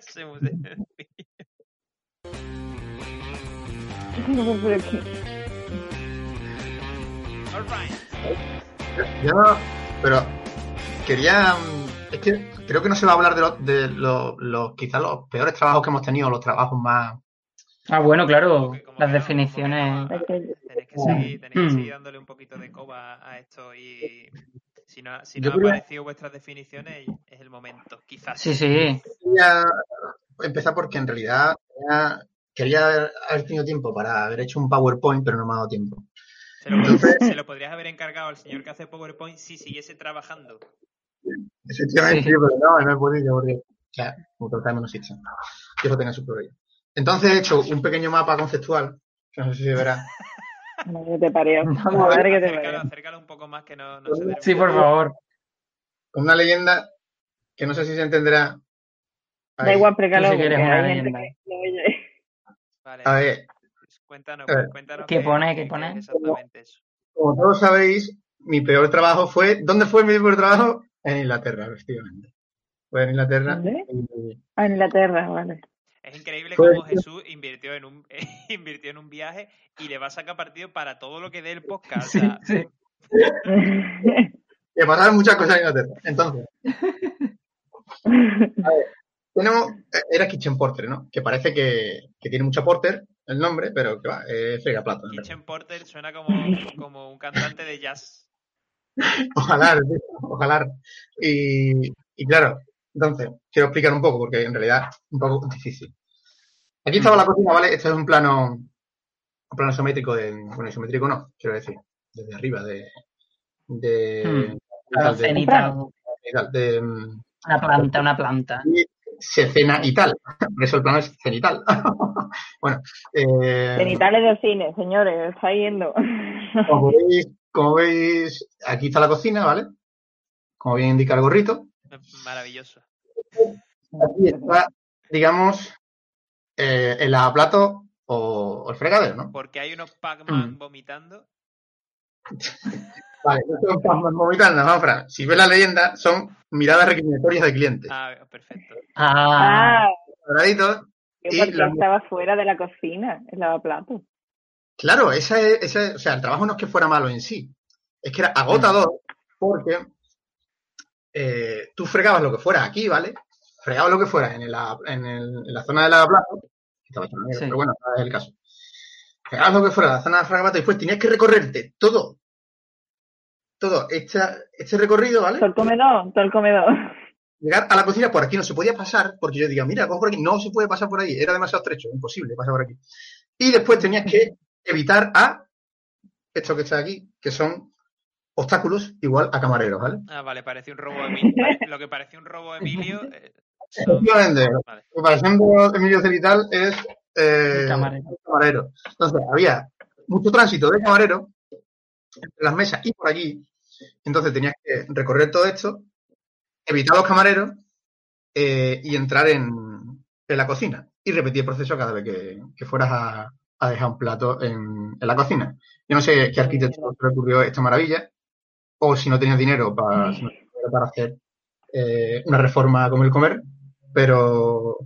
ser muy sencillo. Pero All right. Quería. Es que creo que no se va a hablar de los, de los, los quizás los peores trabajos que hemos tenido, los trabajos más. Ah, bueno, claro, Como que- como las definiciones. Tenéis que seguir, tenéis que Mm. seguir dándole un poquito de coba a esto y si no, si no han creo- aparecido vuestras definiciones es el momento, quizás. Sí, sí. Quería empezar porque en realidad quería, quería haber, haber tenido tiempo para haber hecho un PowerPoint, pero no me ha dado tiempo. Se lo, se lo podrías haber encargado al señor que hace PowerPoint si siguiese trabajando. Efectivamente, Sí. pero no, no he podido porque, o sea, como total no existe. Que eso tenga su problema. Entonces he hecho un pequeño mapa conceptual, que no sé si se verá. Madre te parió. Vamos, Madre que te Acércalo, parió. acércalo un poco más que no, no se Sí, por favor. con una leyenda que no sé si se entenderá. Da Ahí. igual, explícalo. Tú sí que eres porque una leyenda. Vale, A ver, cuéntanos, a ver. cuéntanos. ¿Qué pone? ¿Qué pone? es exactamente eso. como todos sabéis, mi peor trabajo fue. ¿Dónde fue mi peor trabajo? En Inglaterra, efectivamente. Fue en Inglaterra. ¿Dónde? y- Ah, en Inglaterra, vale. Es increíble Pues- cómo Jesús invirtió en un invirtió en un viaje y le va a sacar partido para todo lo que dé el podcast. Sí, sí. pasaron muchas cosas en Inglaterra. Entonces, tenemos. Era Kitchen Porter, ¿no? Que parece que, que tiene mucha porter el nombre, pero que va, es verdad. Kitchen Porter suena como, como un cantante de jazz. Ojalá, ojalá. Y, y claro, entonces, quiero explicar un poco, porque en realidad es un poco difícil. Aquí estaba la cocina, ¿vale? Este es un plano, un plano isométrico de, bueno, isométrico no, quiero decir, desde arriba, de, de, Hmm. de- Cenital. de- de- Una planta, una planta. se cena y tal. Por eso el plano es cenital. bueno, eh, Genitales del cine, señores, está yendo. como veis, como veis, aquí está la cocina, ¿vale? Como bien indica el gorrito. Maravilloso. Aquí está, digamos, eh, el lavaplato o, o el fregadero, ¿no? Porque hay unos Pac-Man Mm. vomitando. Vale, no son pasmas vomitando, ¿no, Fran? Si ves la leyenda, son miradas recriminatorias de clientes. Ah, perfecto. Ah, Ah, Cuadraditos. Y porque la- estaba fuera de la cocina, el lavaplatos. Claro, esa es, esa es- o sea, el trabajo no es que fuera malo en sí, es que era agotador porque eh, tú fregabas lo que fuera aquí, ¿vale? Fregabas lo que fuera en, el- en, el- en la zona de lavaplatos, que estaba hecho Sí. pero bueno, no es el caso. Fregabas lo que fuera en la zona de fragaplatos y después tenías que recorrerte todo, todo este, este recorrido, ¿vale? Todo el comedor, todo el comedor. llegar a la cocina por aquí no se podía pasar, porque yo diga, mira, cojo por aquí, no se puede pasar por ahí, era demasiado estrecho, imposible pasar por aquí. Y después tenías que evitar a esto que está aquí, que son obstáculos igual a camareros, ¿vale? Ah, vale, parece un robo Emilio. Lo que parecía un robo Emilio. eh, son- Efectivamente, Vale. lo que para siendo Emilio Cenital es eh, camarero. camarero. Entonces, había mucho tránsito de camarero entre las mesas y por allí. Entonces tenías que recorrer todo esto, evitar los camareros eh, y entrar en, en la cocina. Y repetir el proceso cada vez que, que fueras a, a dejar un plato en, en la cocina. Yo no sé qué arquitecto se le ocurrió esta maravilla, o si no tenías dinero para, si no tenías dinero para hacer eh, una reforma como el comer, pero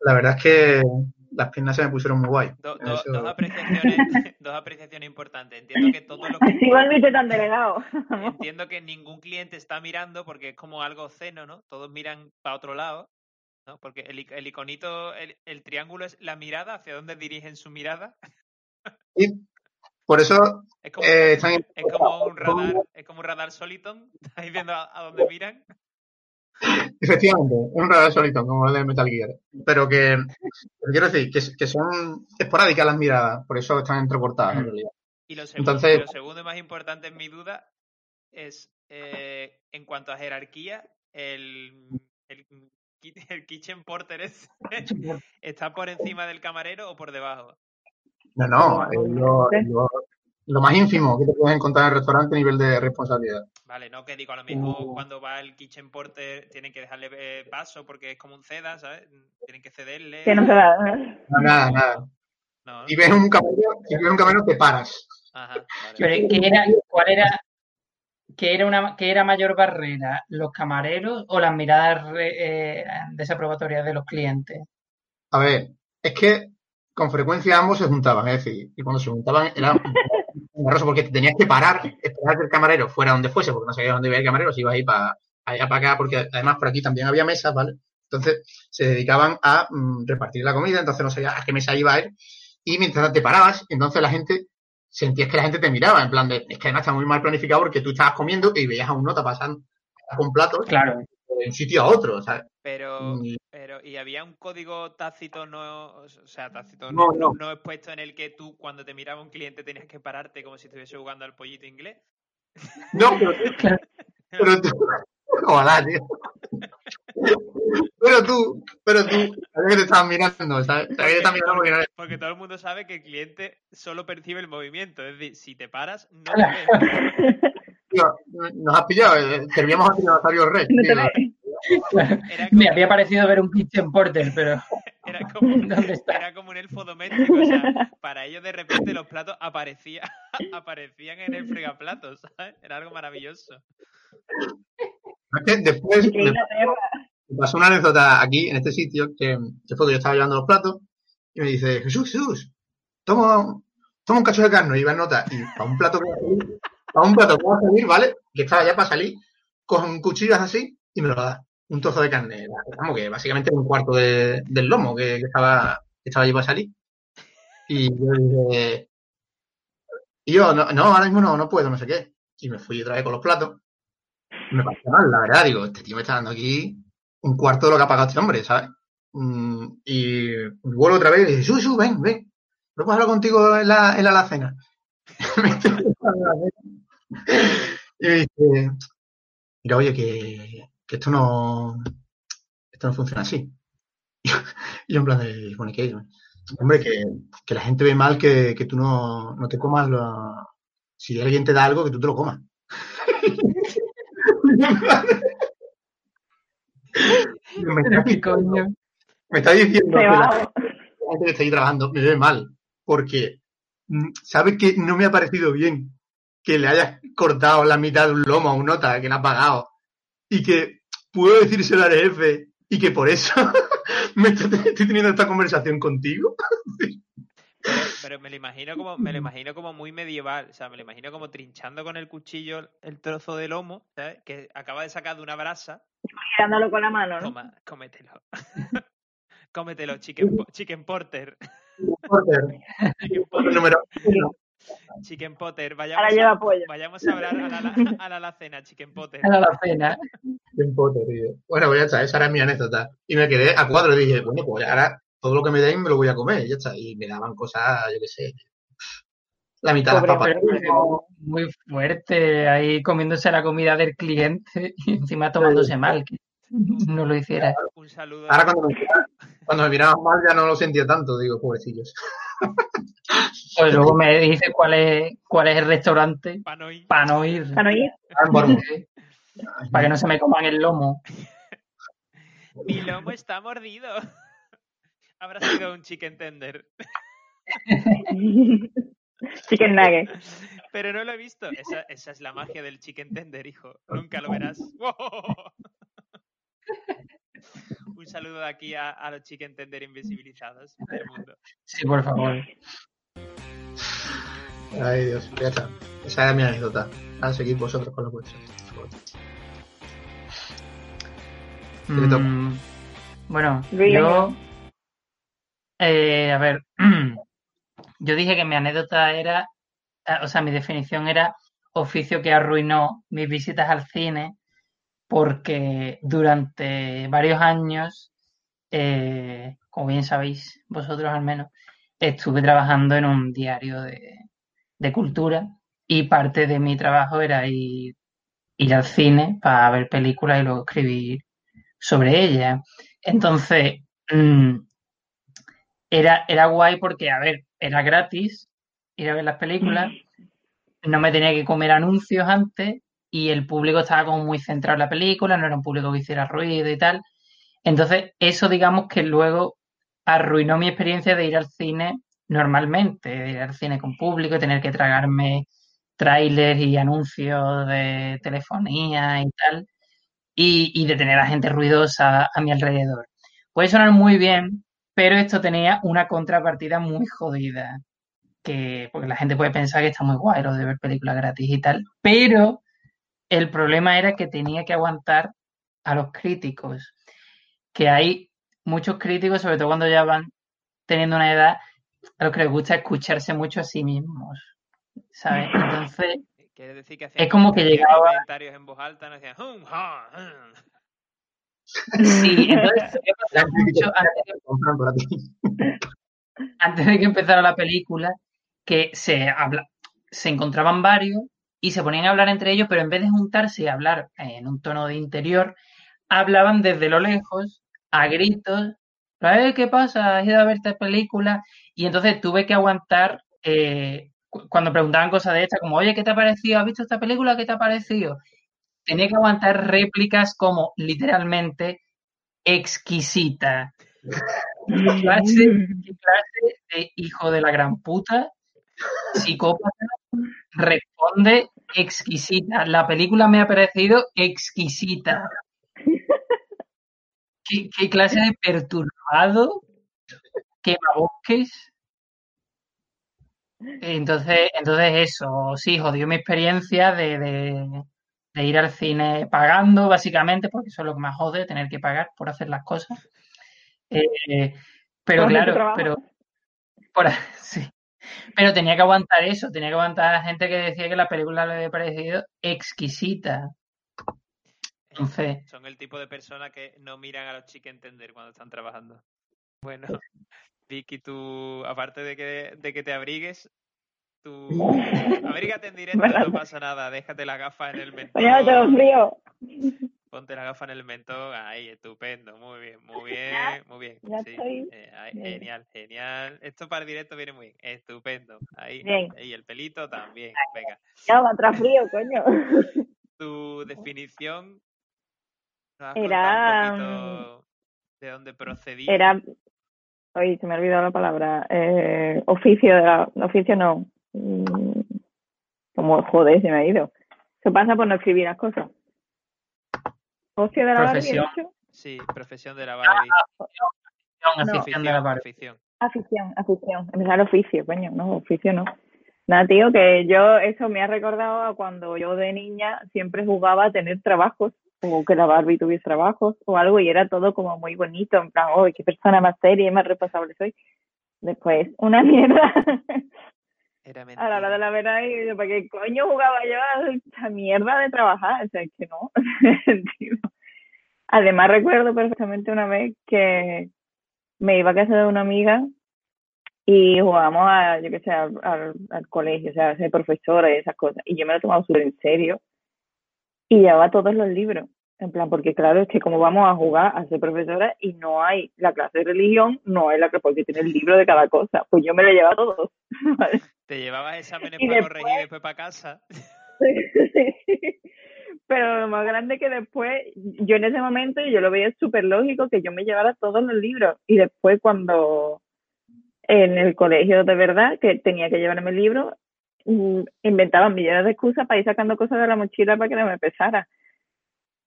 la verdad es que las piernas se me pusieron muy guay. do- En do- eso- dos, apreciaciones, dos apreciaciones importantes. Entiendo que todo lo que. Volviste tan delegado. Entiendo que ningún cliente está mirando porque es como algo ceno, ¿no? Todos miran para otro lado, ¿no? Porque el, el iconito, el, el triángulo es la mirada, hacia dónde dirigen su mirada. Por eso Es como, eh, es como un radar, es como un radar Soliton, estáis viendo a, a dónde miran. Efectivamente, es un radar solito, como el de Metal Gear. Pero que, pero quiero decir, que, que son esporádicas las miradas, por eso están entrecortadas en realidad. Y lo segundo, Entonces- y lo segundo y más importante en mi duda es, eh, en cuanto a jerarquía, el, el kitchen porter es, está por encima del camarero o por debajo. No, no, es lo, lo- lo más ínfimo que te puedes encontrar en el restaurante a nivel de responsabilidad. Vale, no que digo, a lo mejor Uh. cuando va el kitchen porter tienen que dejarle eh, paso porque es como un ceda, ¿sabes? Tienen que cederle. Que no se da. No, nada, nada. No, Si ves un camarero, si ves un camarero, te paras. Ajá, vale. pero ¿qué era, ¿cuál era, qué era una, qué era mayor barrera? ¿Los camareros o las miradas eh, desaprobatorias de los clientes? A ver, es que con frecuencia ambos se juntaban, es decir, y cuando se juntaban era engorroso porque te tenías que parar, esperar que el camarero fuera donde fuese, porque no sabías dónde iba el camarero, si iba ahí para allá para acá, porque además por aquí también había mesas, ¿vale? Entonces se dedicaban a mm, repartir la comida, entonces no sabías a qué mesa iba a ir, y mientras te parabas, entonces la gente sentías que la gente te miraba, en plan de, es que además está muy mal planificado porque tú estabas comiendo y veías a un nota pasando con platos Claro. de un sitio a otro, ¿sabes? Pero, Mm, pero, ¿y había un código tácito no, o sea, tácito No, no, no. no expuesto en el que tú cuando te miraba un cliente tenías que pararte como si estuviese jugando al pollito inglés? No, pero, pero tú, ojalá, tío. Pero tú, pero tú, sabes que te estaban mirando, ¿sabes? Sabes que te estaban mirando porque todo el mundo sabe que el cliente solo percibe el movimiento. Es decir, si te paras, no te tío, nos has pillado, eh, servíamos a ve. Era Me había parecido ver un kitchen porter, pero era como, ¿dónde está? era como un elfo doméstico. O sea, para ellos de repente los platos aparecía, aparecían en el fregaplatos, ¿sabes? Era algo maravilloso. Después me pasó una anécdota aquí, en este sitio, que, que yo estaba llevando los platos, y me dice, Jesús, Jesús, toma, toma un cacho de carne, y iba en nota, y para un plato que va a salir, para un plato que va a salir, ¿vale? Que estaba ya para salir, con cuchillas así, y me lo da. Un trozo de carne, vamos, que básicamente un cuarto de- del lomo que, estaba, estaba allí para salir. Y yo dije, yo, no, no, ahora mismo no, no puedo, no sé qué. Y me fui otra vez con los platos. Me pareció mal, la verdad. Digo, este tío me está dando aquí un cuarto de lo que ha pagado este hombre, ¿sabes? Mm, y vuelvo otra vez y dice, Su, ven, ven. ¿No puedo hablar contigo en la, en la alacena? y me dice, mira, oye, que, que esto no esto no funciona así. Y yo en plan de, bueno, ¿qué? Hombre, que, que la gente ve mal que, que tú no, no te comas lo... Si alguien te da algo, que tú te lo comas. me, está diciendo, me está diciendo que la gente que está ahí trabajando me ve mal, porque mm, sabes que no me ha parecido bien que le hayas cortado la mitad de un lomo a un nota que le ha pagado y que puedo decírselo al jefe y que por eso me estoy, estoy teniendo esta conversación contigo. Pero me lo imagino como, me lo imagino como muy medieval, o sea, me lo imagino como trinchando con el cuchillo el trozo de lomo, ¿sabes? Que acaba de sacar de una brasa. Girándolo con la mano, ¿no? Toma, cómetelo. cómetelo, chicken, chicken porter. Porter, Chicken Potter. número. Chicken Potter. Vayamos, Ahora lleva a, pollo. vayamos a hablar a la, a la alacena, Chicken Potter. Era la cena. Bien Potter, tío. Bueno, pues ya está, esa era mi anécdota. Y me quedé a cuadro y dije, bueno, pues ahora todo lo que me den me lo voy a comer, ya está. Y me daban cosas, yo qué sé, la mitad de las Pobre papas. Pero- Muy fuerte, ahí comiéndose la comida del cliente y encima tomándose mal, que no lo hiciera. Un saludo. Ahora cuando me, cuando me mal ya no lo sentía tanto, digo, pobrecillos. Pues luego me dice cuál es, cuál es el restaurante para no ir. para no ir, Para no ir. Ah, para que no se me coman el lomo. Mi lomo está mordido. Habrá sido un chicken tender. Chicken nugget. Pero no lo he visto. Esa, esa es la magia del chicken tender, hijo. Nunca lo verás. Un saludo de aquí a, a los chicken tender invisibilizados del mundo. Sí, por favor. Ay, Dios, ya está. Esa era mi anécdota. A seguir vosotros con los vuestros. Mm, bueno, yo. eh, a ver, yo dije que mi anécdota era. eh, O sea, mi definición era oficio que arruinó mis visitas al cine, porque durante varios años, eh, como bien sabéis, vosotros al menos, estuve trabajando en un diario de, cultura y parte de mi trabajo era ir, al cine para ver películas y luego escribir sobre ella. Entonces, mm, era, era guay porque, a ver, era gratis ir a ver las películas, no me tenía que comer anuncios antes y el público estaba como muy centrado en la película, no era un público que hiciera ruido y tal. Entonces, eso digamos que luego arruinó mi experiencia de ir al cine normalmente, de ir al cine con público, tener que tragarme trailers y anuncios de telefonía y tal y, y de tener a gente ruidosa a mi alrededor. Puede sonar muy bien, pero esto tenía una contrapartida muy jodida. Que, porque la gente puede pensar que está muy guay lo de ver películas gratis y tal, pero el problema era que tenía que aguantar a los críticos, que hay muchos críticos, sobre todo cuando ya van teniendo una edad, a los que les gusta escucharse mucho a sí mismos, ¿sabes? Entonces, decir que Es como que llegaba- comentarios en voz alta, no decían "Hum, ha, hum". Sí, entonces mucho antes de antes que empezara la película, que se, habla, se encontraban varios y se ponían a hablar entre ellos, pero en vez de juntarse y hablar en un tono de interior, hablaban desde lo lejos, a gritos, "Eh, ¿qué pasa? ¿Has ido a ver esta película? Y entonces tuve que aguantar eh, cu- cuando preguntaban cosas de esta, como, oye, ¿qué te ha parecido? ¿Has visto esta película? ¿Qué te ha parecido? Tenía que aguantar réplicas como literalmente exquisita. ¿Qué clase, qué clase de hijo de la gran puta, psicópata, responde exquisita? La película me ha parecido exquisita. ¿Qué, qué clase de perturbado? ¿Quemabosques? Entonces, entonces eso, sí, jodió mi experiencia de, de- de ir al cine pagando, básicamente, porque eso es lo que más jode, tener que pagar por hacer las cosas. Eh, pero ¿Cómo es tu claro, pero Por sí. Pero tenía que aguantar eso, tenía que aguantar a la gente que decía que la película le había parecido exquisita. Entonces, Son el tipo de personas que no miran a los chiques entender cuando están trabajando. Bueno, Vicky, tú, aparte de que, de que te abrigues, tú abrígate en directo, no pasa nada, déjate la gafa en el mentón. Oye, tengo frío. Ponte la gafa en el mentón, ahí, estupendo, muy bien, muy bien, muy bien. Ya sí, estoy. eh, ahí, Bien. genial, genial. Esto para el directo viene muy bien, estupendo. Ahí, Bien. y el pelito también, venga. Ya, va atrás frío, coño. Tu definición, ¿nos has Era, un de dónde procedía? Era. Oye, se me ha olvidado la palabra. Eh, oficio de la. Oficio no. Mm, Como, joder, se me ha ido. Se pasa por no escribir las cosas. Ocio de la Barbie, Profesión. dicho. Sí, profesión de la Barbie. afición, afición de la Barbie. afición. Afición, afición. Empezar oficio, coño, no, oficio no. Nada, tío, que yo, eso me ha recordado a cuando yo de niña siempre jugaba a tener trabajos, o que la Barbie tuviese trabajos, o algo, y era todo como muy bonito, en plan, oh, qué persona más seria y más responsable soy. Después, una mierda. Era a la hora de la verdad, y yo, ¿para qué coño jugaba yo a esta mierda de trabajar? O sea, es que no. Además, recuerdo perfectamente una vez que me iba a casa de una amiga y jugábamos a, yo qué sé, al, al, al colegio, o sea, a ser profesora y esas cosas. Y yo me lo tomaba súper en serio y llevaba todos los libros. En plan, porque claro, es que como vamos a jugar a ser profesora y no hay la clase de religión, no hay la que porque tiene el libro de cada cosa. Pues yo me lo llevaba todos. ¿vale? Te llevabas exámenes Y para después- corregir después para casa. Pero lo más grande que después, yo en ese momento yo lo veía súper lógico que yo me llevara todos los libros. Y después cuando en el colegio de verdad, que tenía que llevarme el libro, mm, inventaban millones de excusas para ir sacando cosas de la mochila para que no me pesara.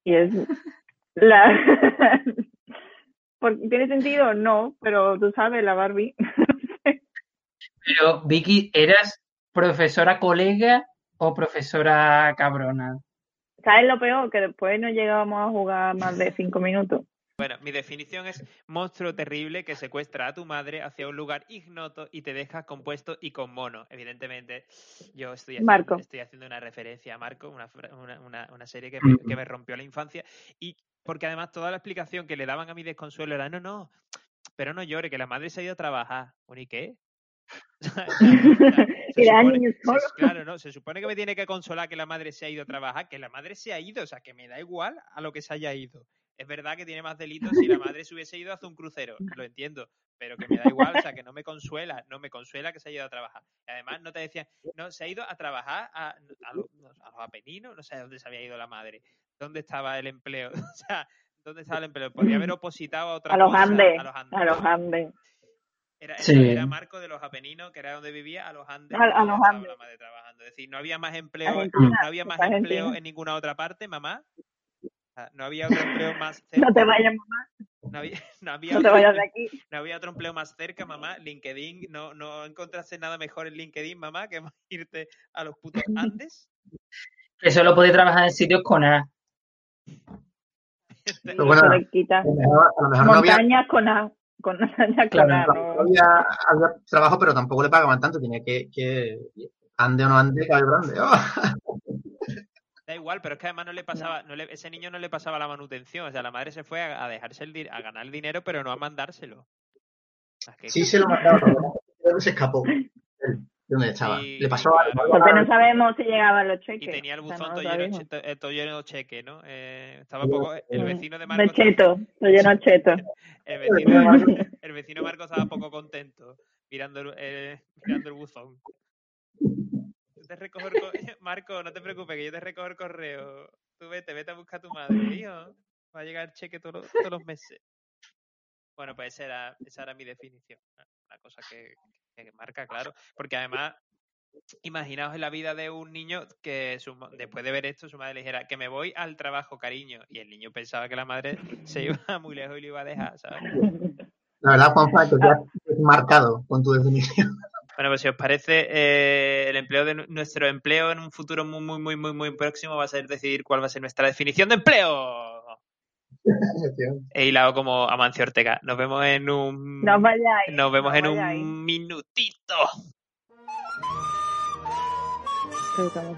Y es la... ¿Por- ¿Tiene sentido? No, pero tú sabes, la Barbie. Pero, Vicky, ¿eras profesora colega o profesora cabrona? ¿Sabes lo peor? Que después no llegábamos a jugar más de cinco minutos. Bueno, mi definición es monstruo terrible que secuestra a tu madre hacia un lugar ignoto y te deja compuesto y con mono. Evidentemente, yo estoy haciendo, Marco. estoy haciendo una referencia a Marco, una, fra- una, una- una serie que me, que me rompió la infancia. Y porque además toda la explicación que le daban a mi desconsuelo era, no, no, pero no llore, que la madre se ha ido a trabajar. Bueno, ¿y qué? Y claro, no, se supone que me tiene que consolar que la madre se ha ido a trabajar, que la madre se ha ido, o sea, que me da igual a lo que se haya ido. Es verdad que tiene más delitos si la madre se hubiese ido a hacer un crucero, lo entiendo, pero que me da igual, o sea, que no me consuela, no me consuela que se haya ido a trabajar. Y además no te decían, no, se ha ido a trabajar a, a los, a los Apeninos, no sé dónde se había ido la madre, dónde estaba el empleo, o sea, ¿dónde estaba el empleo? Podría haber opositado a otra A los cosa, Andes. a los Andes. A los Andes. Era, Sí. era- Marco de los Apeninos, que era donde vivía, a los Andes. A- a los Andes. madre trabajando. Es decir, no había más empleo, Argentina, no había más está empleo Argentina. en ninguna otra parte, mamá. O sea, No había otro empleo más cerca. No te vayas, mamá, No había, no había no te vayas de aquí. no había otro empleo más cerca, mamá. LinkedIn, no, no encontraste nada mejor en LinkedIn, mamá, que irte a los putos Andes. Que solo podía trabajar en sitios con A. Pero bueno. A lo mejor, a lo mejor no había, Montañas con A. Con montañas Claro, no había, había trabajo, pero tampoco le pagaban tanto. Tenía que, que ande o no ande, grande. ¡Oh! Da igual, pero es que además no le pasaba, no le- ese niño no le pasaba la manutención. O sea, la madre se fue a, a dejarse el a ganar el dinero, pero no a mandárselo. Sí, se lo mandaba. pero se escapó. ¿De dónde estaba? Le pasó algo. Porque no sabemos si llegaban los Y cheques. tenía el O sea, buzón no todo, lleno, de eh, todo lleno de cheque, ¿no? Eh, estaba poco, el Mm. vecino de De Marco, cheto, estoy lleno de cheto. el vecino, el vecino Marco estaba poco contento mirando, el- eh, mirando el buzón. Yo te recojo el co- Marco, no te preocupes, que yo te recojo el correo. Tú vete, vete a buscar a tu madre, hijo. Va a llegar el cheque todos todos los meses. Bueno, pues esa era, esa era mi definición. Una cosa que, que marca, claro. Porque además, imaginaos en la vida de un niño que su después de ver esto, su madre le dijera que me voy al trabajo, cariño. Y el niño pensaba que la madre se iba muy lejos y lo iba a dejar, ¿sabes? La verdad, Juanfa, que te has marcado con tu definición. Bueno, pues si os parece, eh, el empleo de nu- nuestro empleo en un futuro muy, muy, muy, muy, muy próximo va a ser decidir cuál va a ser nuestra definición de empleo. He hilado como Amancio Ortega. Nos vemos en un. No vayáis. Nos vemos no en un minutito. Pero estamos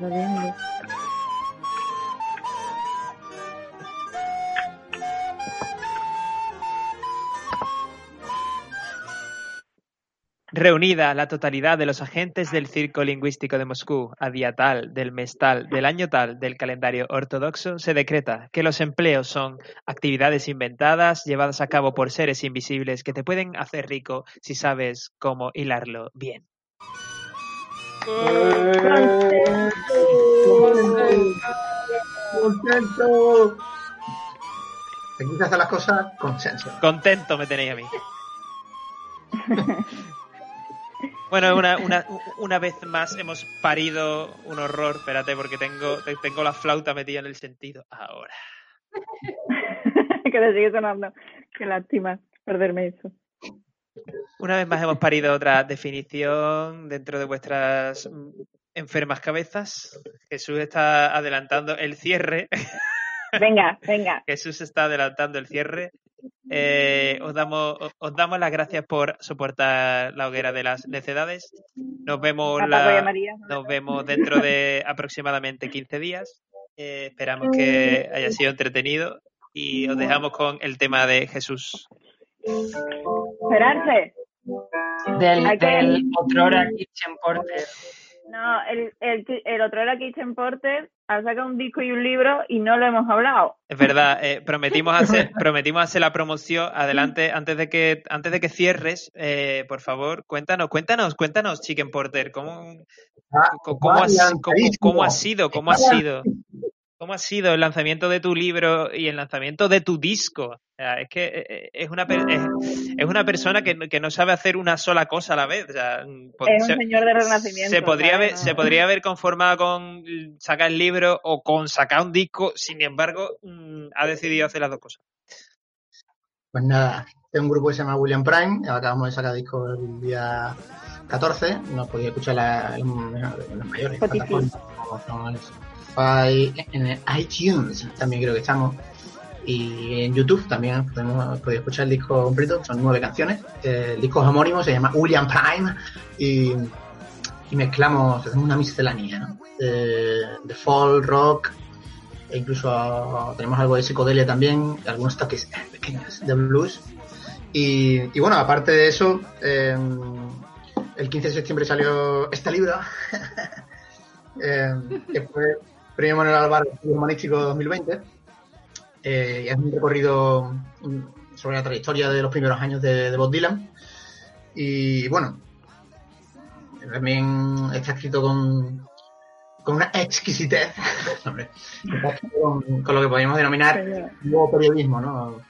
Reunida la totalidad de los agentes del Circo Lingüístico de Moscú a día tal, del mes tal, del año tal del calendario ortodoxo, se decreta que los empleos son actividades inventadas llevadas a cabo por seres invisibles que te pueden hacer rico si sabes cómo hilarlo bien. ¡Contento! Aquí se hacen las cosas con senso. Contento me tenéis a mí. Bueno, una, una, una vez más hemos parido un horror. Espérate, porque tengo, tengo la flauta metida en el sentido. Ahora. que le sigue sonando. Qué lástima perderme eso. Una vez más hemos parido otra definición dentro de vuestras enfermas cabezas. Jesús está adelantando el cierre. Venga, venga. Jesús está adelantando el cierre. Eh, os, damos, os- os damos las gracias por soportar la hoguera de las necedades. Nos vemos, la, nos vemos dentro de aproximadamente 15 días. Eh, esperamos que haya sido entretenido y os dejamos con el tema de Jesús. Esperarse. Del, del otrora Kitchen Porter. No, el, el, el otro era Kitchen Porter, ha sacado un disco y un libro y no lo hemos hablado. Es verdad, eh, prometimos hacer, prometimos hacer la promoción. Adelante, antes de que, antes de que cierres, eh, por favor, cuéntanos, cuéntanos, cuéntanos, Chicken Porter, cómo, cómo- cómo ha sido, cómo ha sido, cómo ha sido el lanzamiento de tu libro y el lanzamiento de tu disco. O sea, es que eh, es una, per- es, es una persona que, no- que no sabe hacer una sola cosa a la vez. O sea, po- Es un se- señor de renacimiento. se podría, haber, No. se podría haber conformado con sacar el libro o con sacar un disco, sin embargo, mm, ha decidido hacer las dos cosas. Pues nada, es un grupo que se llama William Prime, acabamos de sacar disco el día 14, nos podéis escuchar la, en, en las mayores plataformas En iTunes también creo que estamos, y en YouTube también podemos, podéis escuchar el disco completo, son nueve canciones, eh, el disco es homónimo, se llama William Prime, y, mezclamos, hacemos una miscelánea, ¿no? de, de folk, rock, e incluso tenemos algo de psicodelia también, algunos toques pequeños de blues. Y, bueno, aparte de eso, eh, el 15 de septiembre salió este libro, eh, que fue Premio Manuel Álvaro Humanístico 2020. Eh, y es un recorrido mm, sobre la trayectoria de los primeros años de, de Bob Dylan. Y bueno, también está escrito con, con una exquisitez, hombre, con, con lo que podríamos denominar nuevo periodismo, ¿no?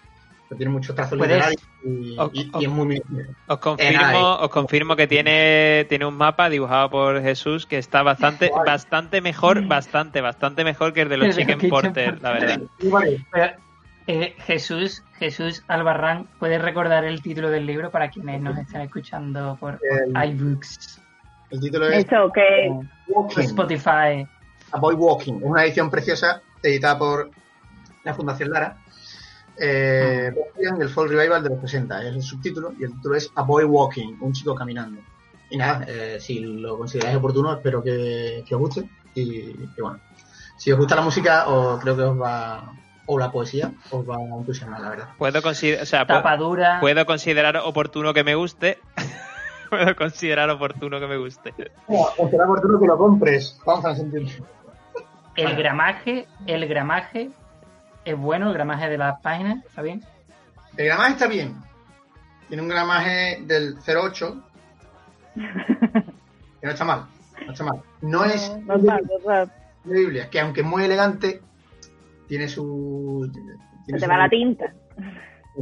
Tiene muchos trazos ¿Puedes? literarios y, y- es muy, Os confirmo, nada, os confirmo que tiene, tiene un mapa dibujado por Jesús que está bastante, bastante mejor, bastante, bastante mejor que el de los Chicken Chicken Porter, la verdad. Vale, eh, Jesús, Jesús Albarrán, ¿puedes recordar el título del libro para quienes nos estén escuchando por, El- iBooks el título es Eso, que o Walking, Spotify? A Boy Walking. Es una edición preciosa editada por la Fundación Lara. Eh, y el Folk Revival de los 60 es el subtítulo y el título es A Boy Walking, un chico caminando. Y nada, eh, si lo consideráis oportuno, espero que, que os guste. Y, y bueno, si os gusta la música, o creo que os va, o la poesía, os va a entusiasmar, la verdad. Puedo considerar, o sea, pu- Tapadura. puedo considerar oportuno que me guste. puedo considerar oportuno que me guste. O será oportuno que lo compres. Vamos a sentir. El gramaje, el gramaje es bueno, el gramaje de las páginas, ¿está bien? El gramaje está bien. Tiene un gramaje del 08, que no está mal. No está mal. No es no, no tal, no de Biblia, que aunque es muy elegante, tiene su. Se Tiene te su- va la tinta.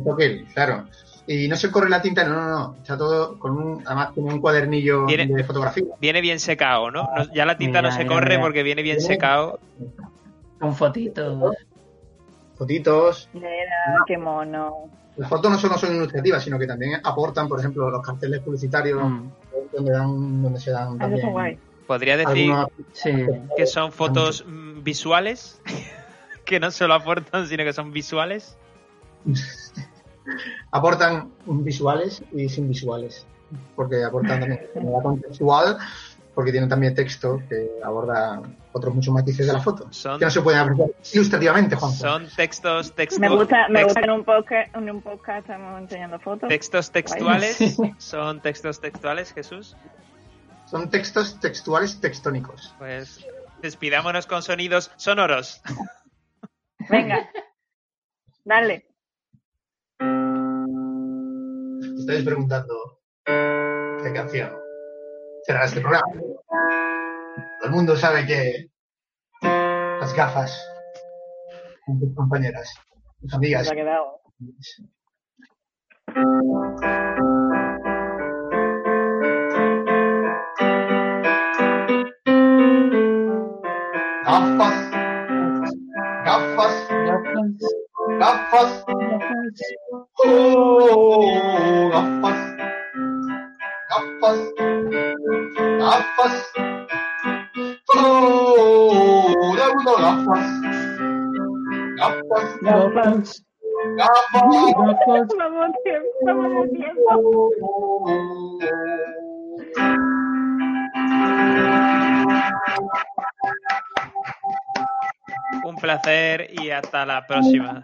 toque, claro. Y no se corre la tinta, no, no, no. Está todo con un. Además, tiene un cuadernillo de fotografía. Viene bien secado, ¿no? No- ya la tinta Mira, no se mira, corre mira. porque viene bien secado. Con fotitos. Fotitos. Mira, qué mono. Las fotos no solo son ilustrativas, sino que también aportan, por ejemplo, los carteles publicitarios Mm, donde, dan, donde se dan Ah, Eso también guay. Podría decir sí. que son fotos mm, visuales, que no solo aportan, sino que son visuales. aportan visuales y sin visuales, porque aportan también contextual, porque tienen también texto que aborda otros muchos matices de la foto, Son, que no se pueden apreciar ilustrativamente, Juan. son textos, textos, Me gusta, me text- gusta en un podcast, en un podcast estamos enseñando fotos. textos textuales. Son textos textuales, Jesús. Son textos textuales textónicos. Pues despidámonos con sonidos sonoros. Venga, dale. Estáis preguntando qué canción será este programa. Todo el mundo sabe que las gafas con tus compañeras, tus amigas, Se ha quedado. gafas, gafas, gafas, oh, gafas, gafas, gafas, mundo gafas, gafas, Gafas, gafas. Un placer y hasta la próxima.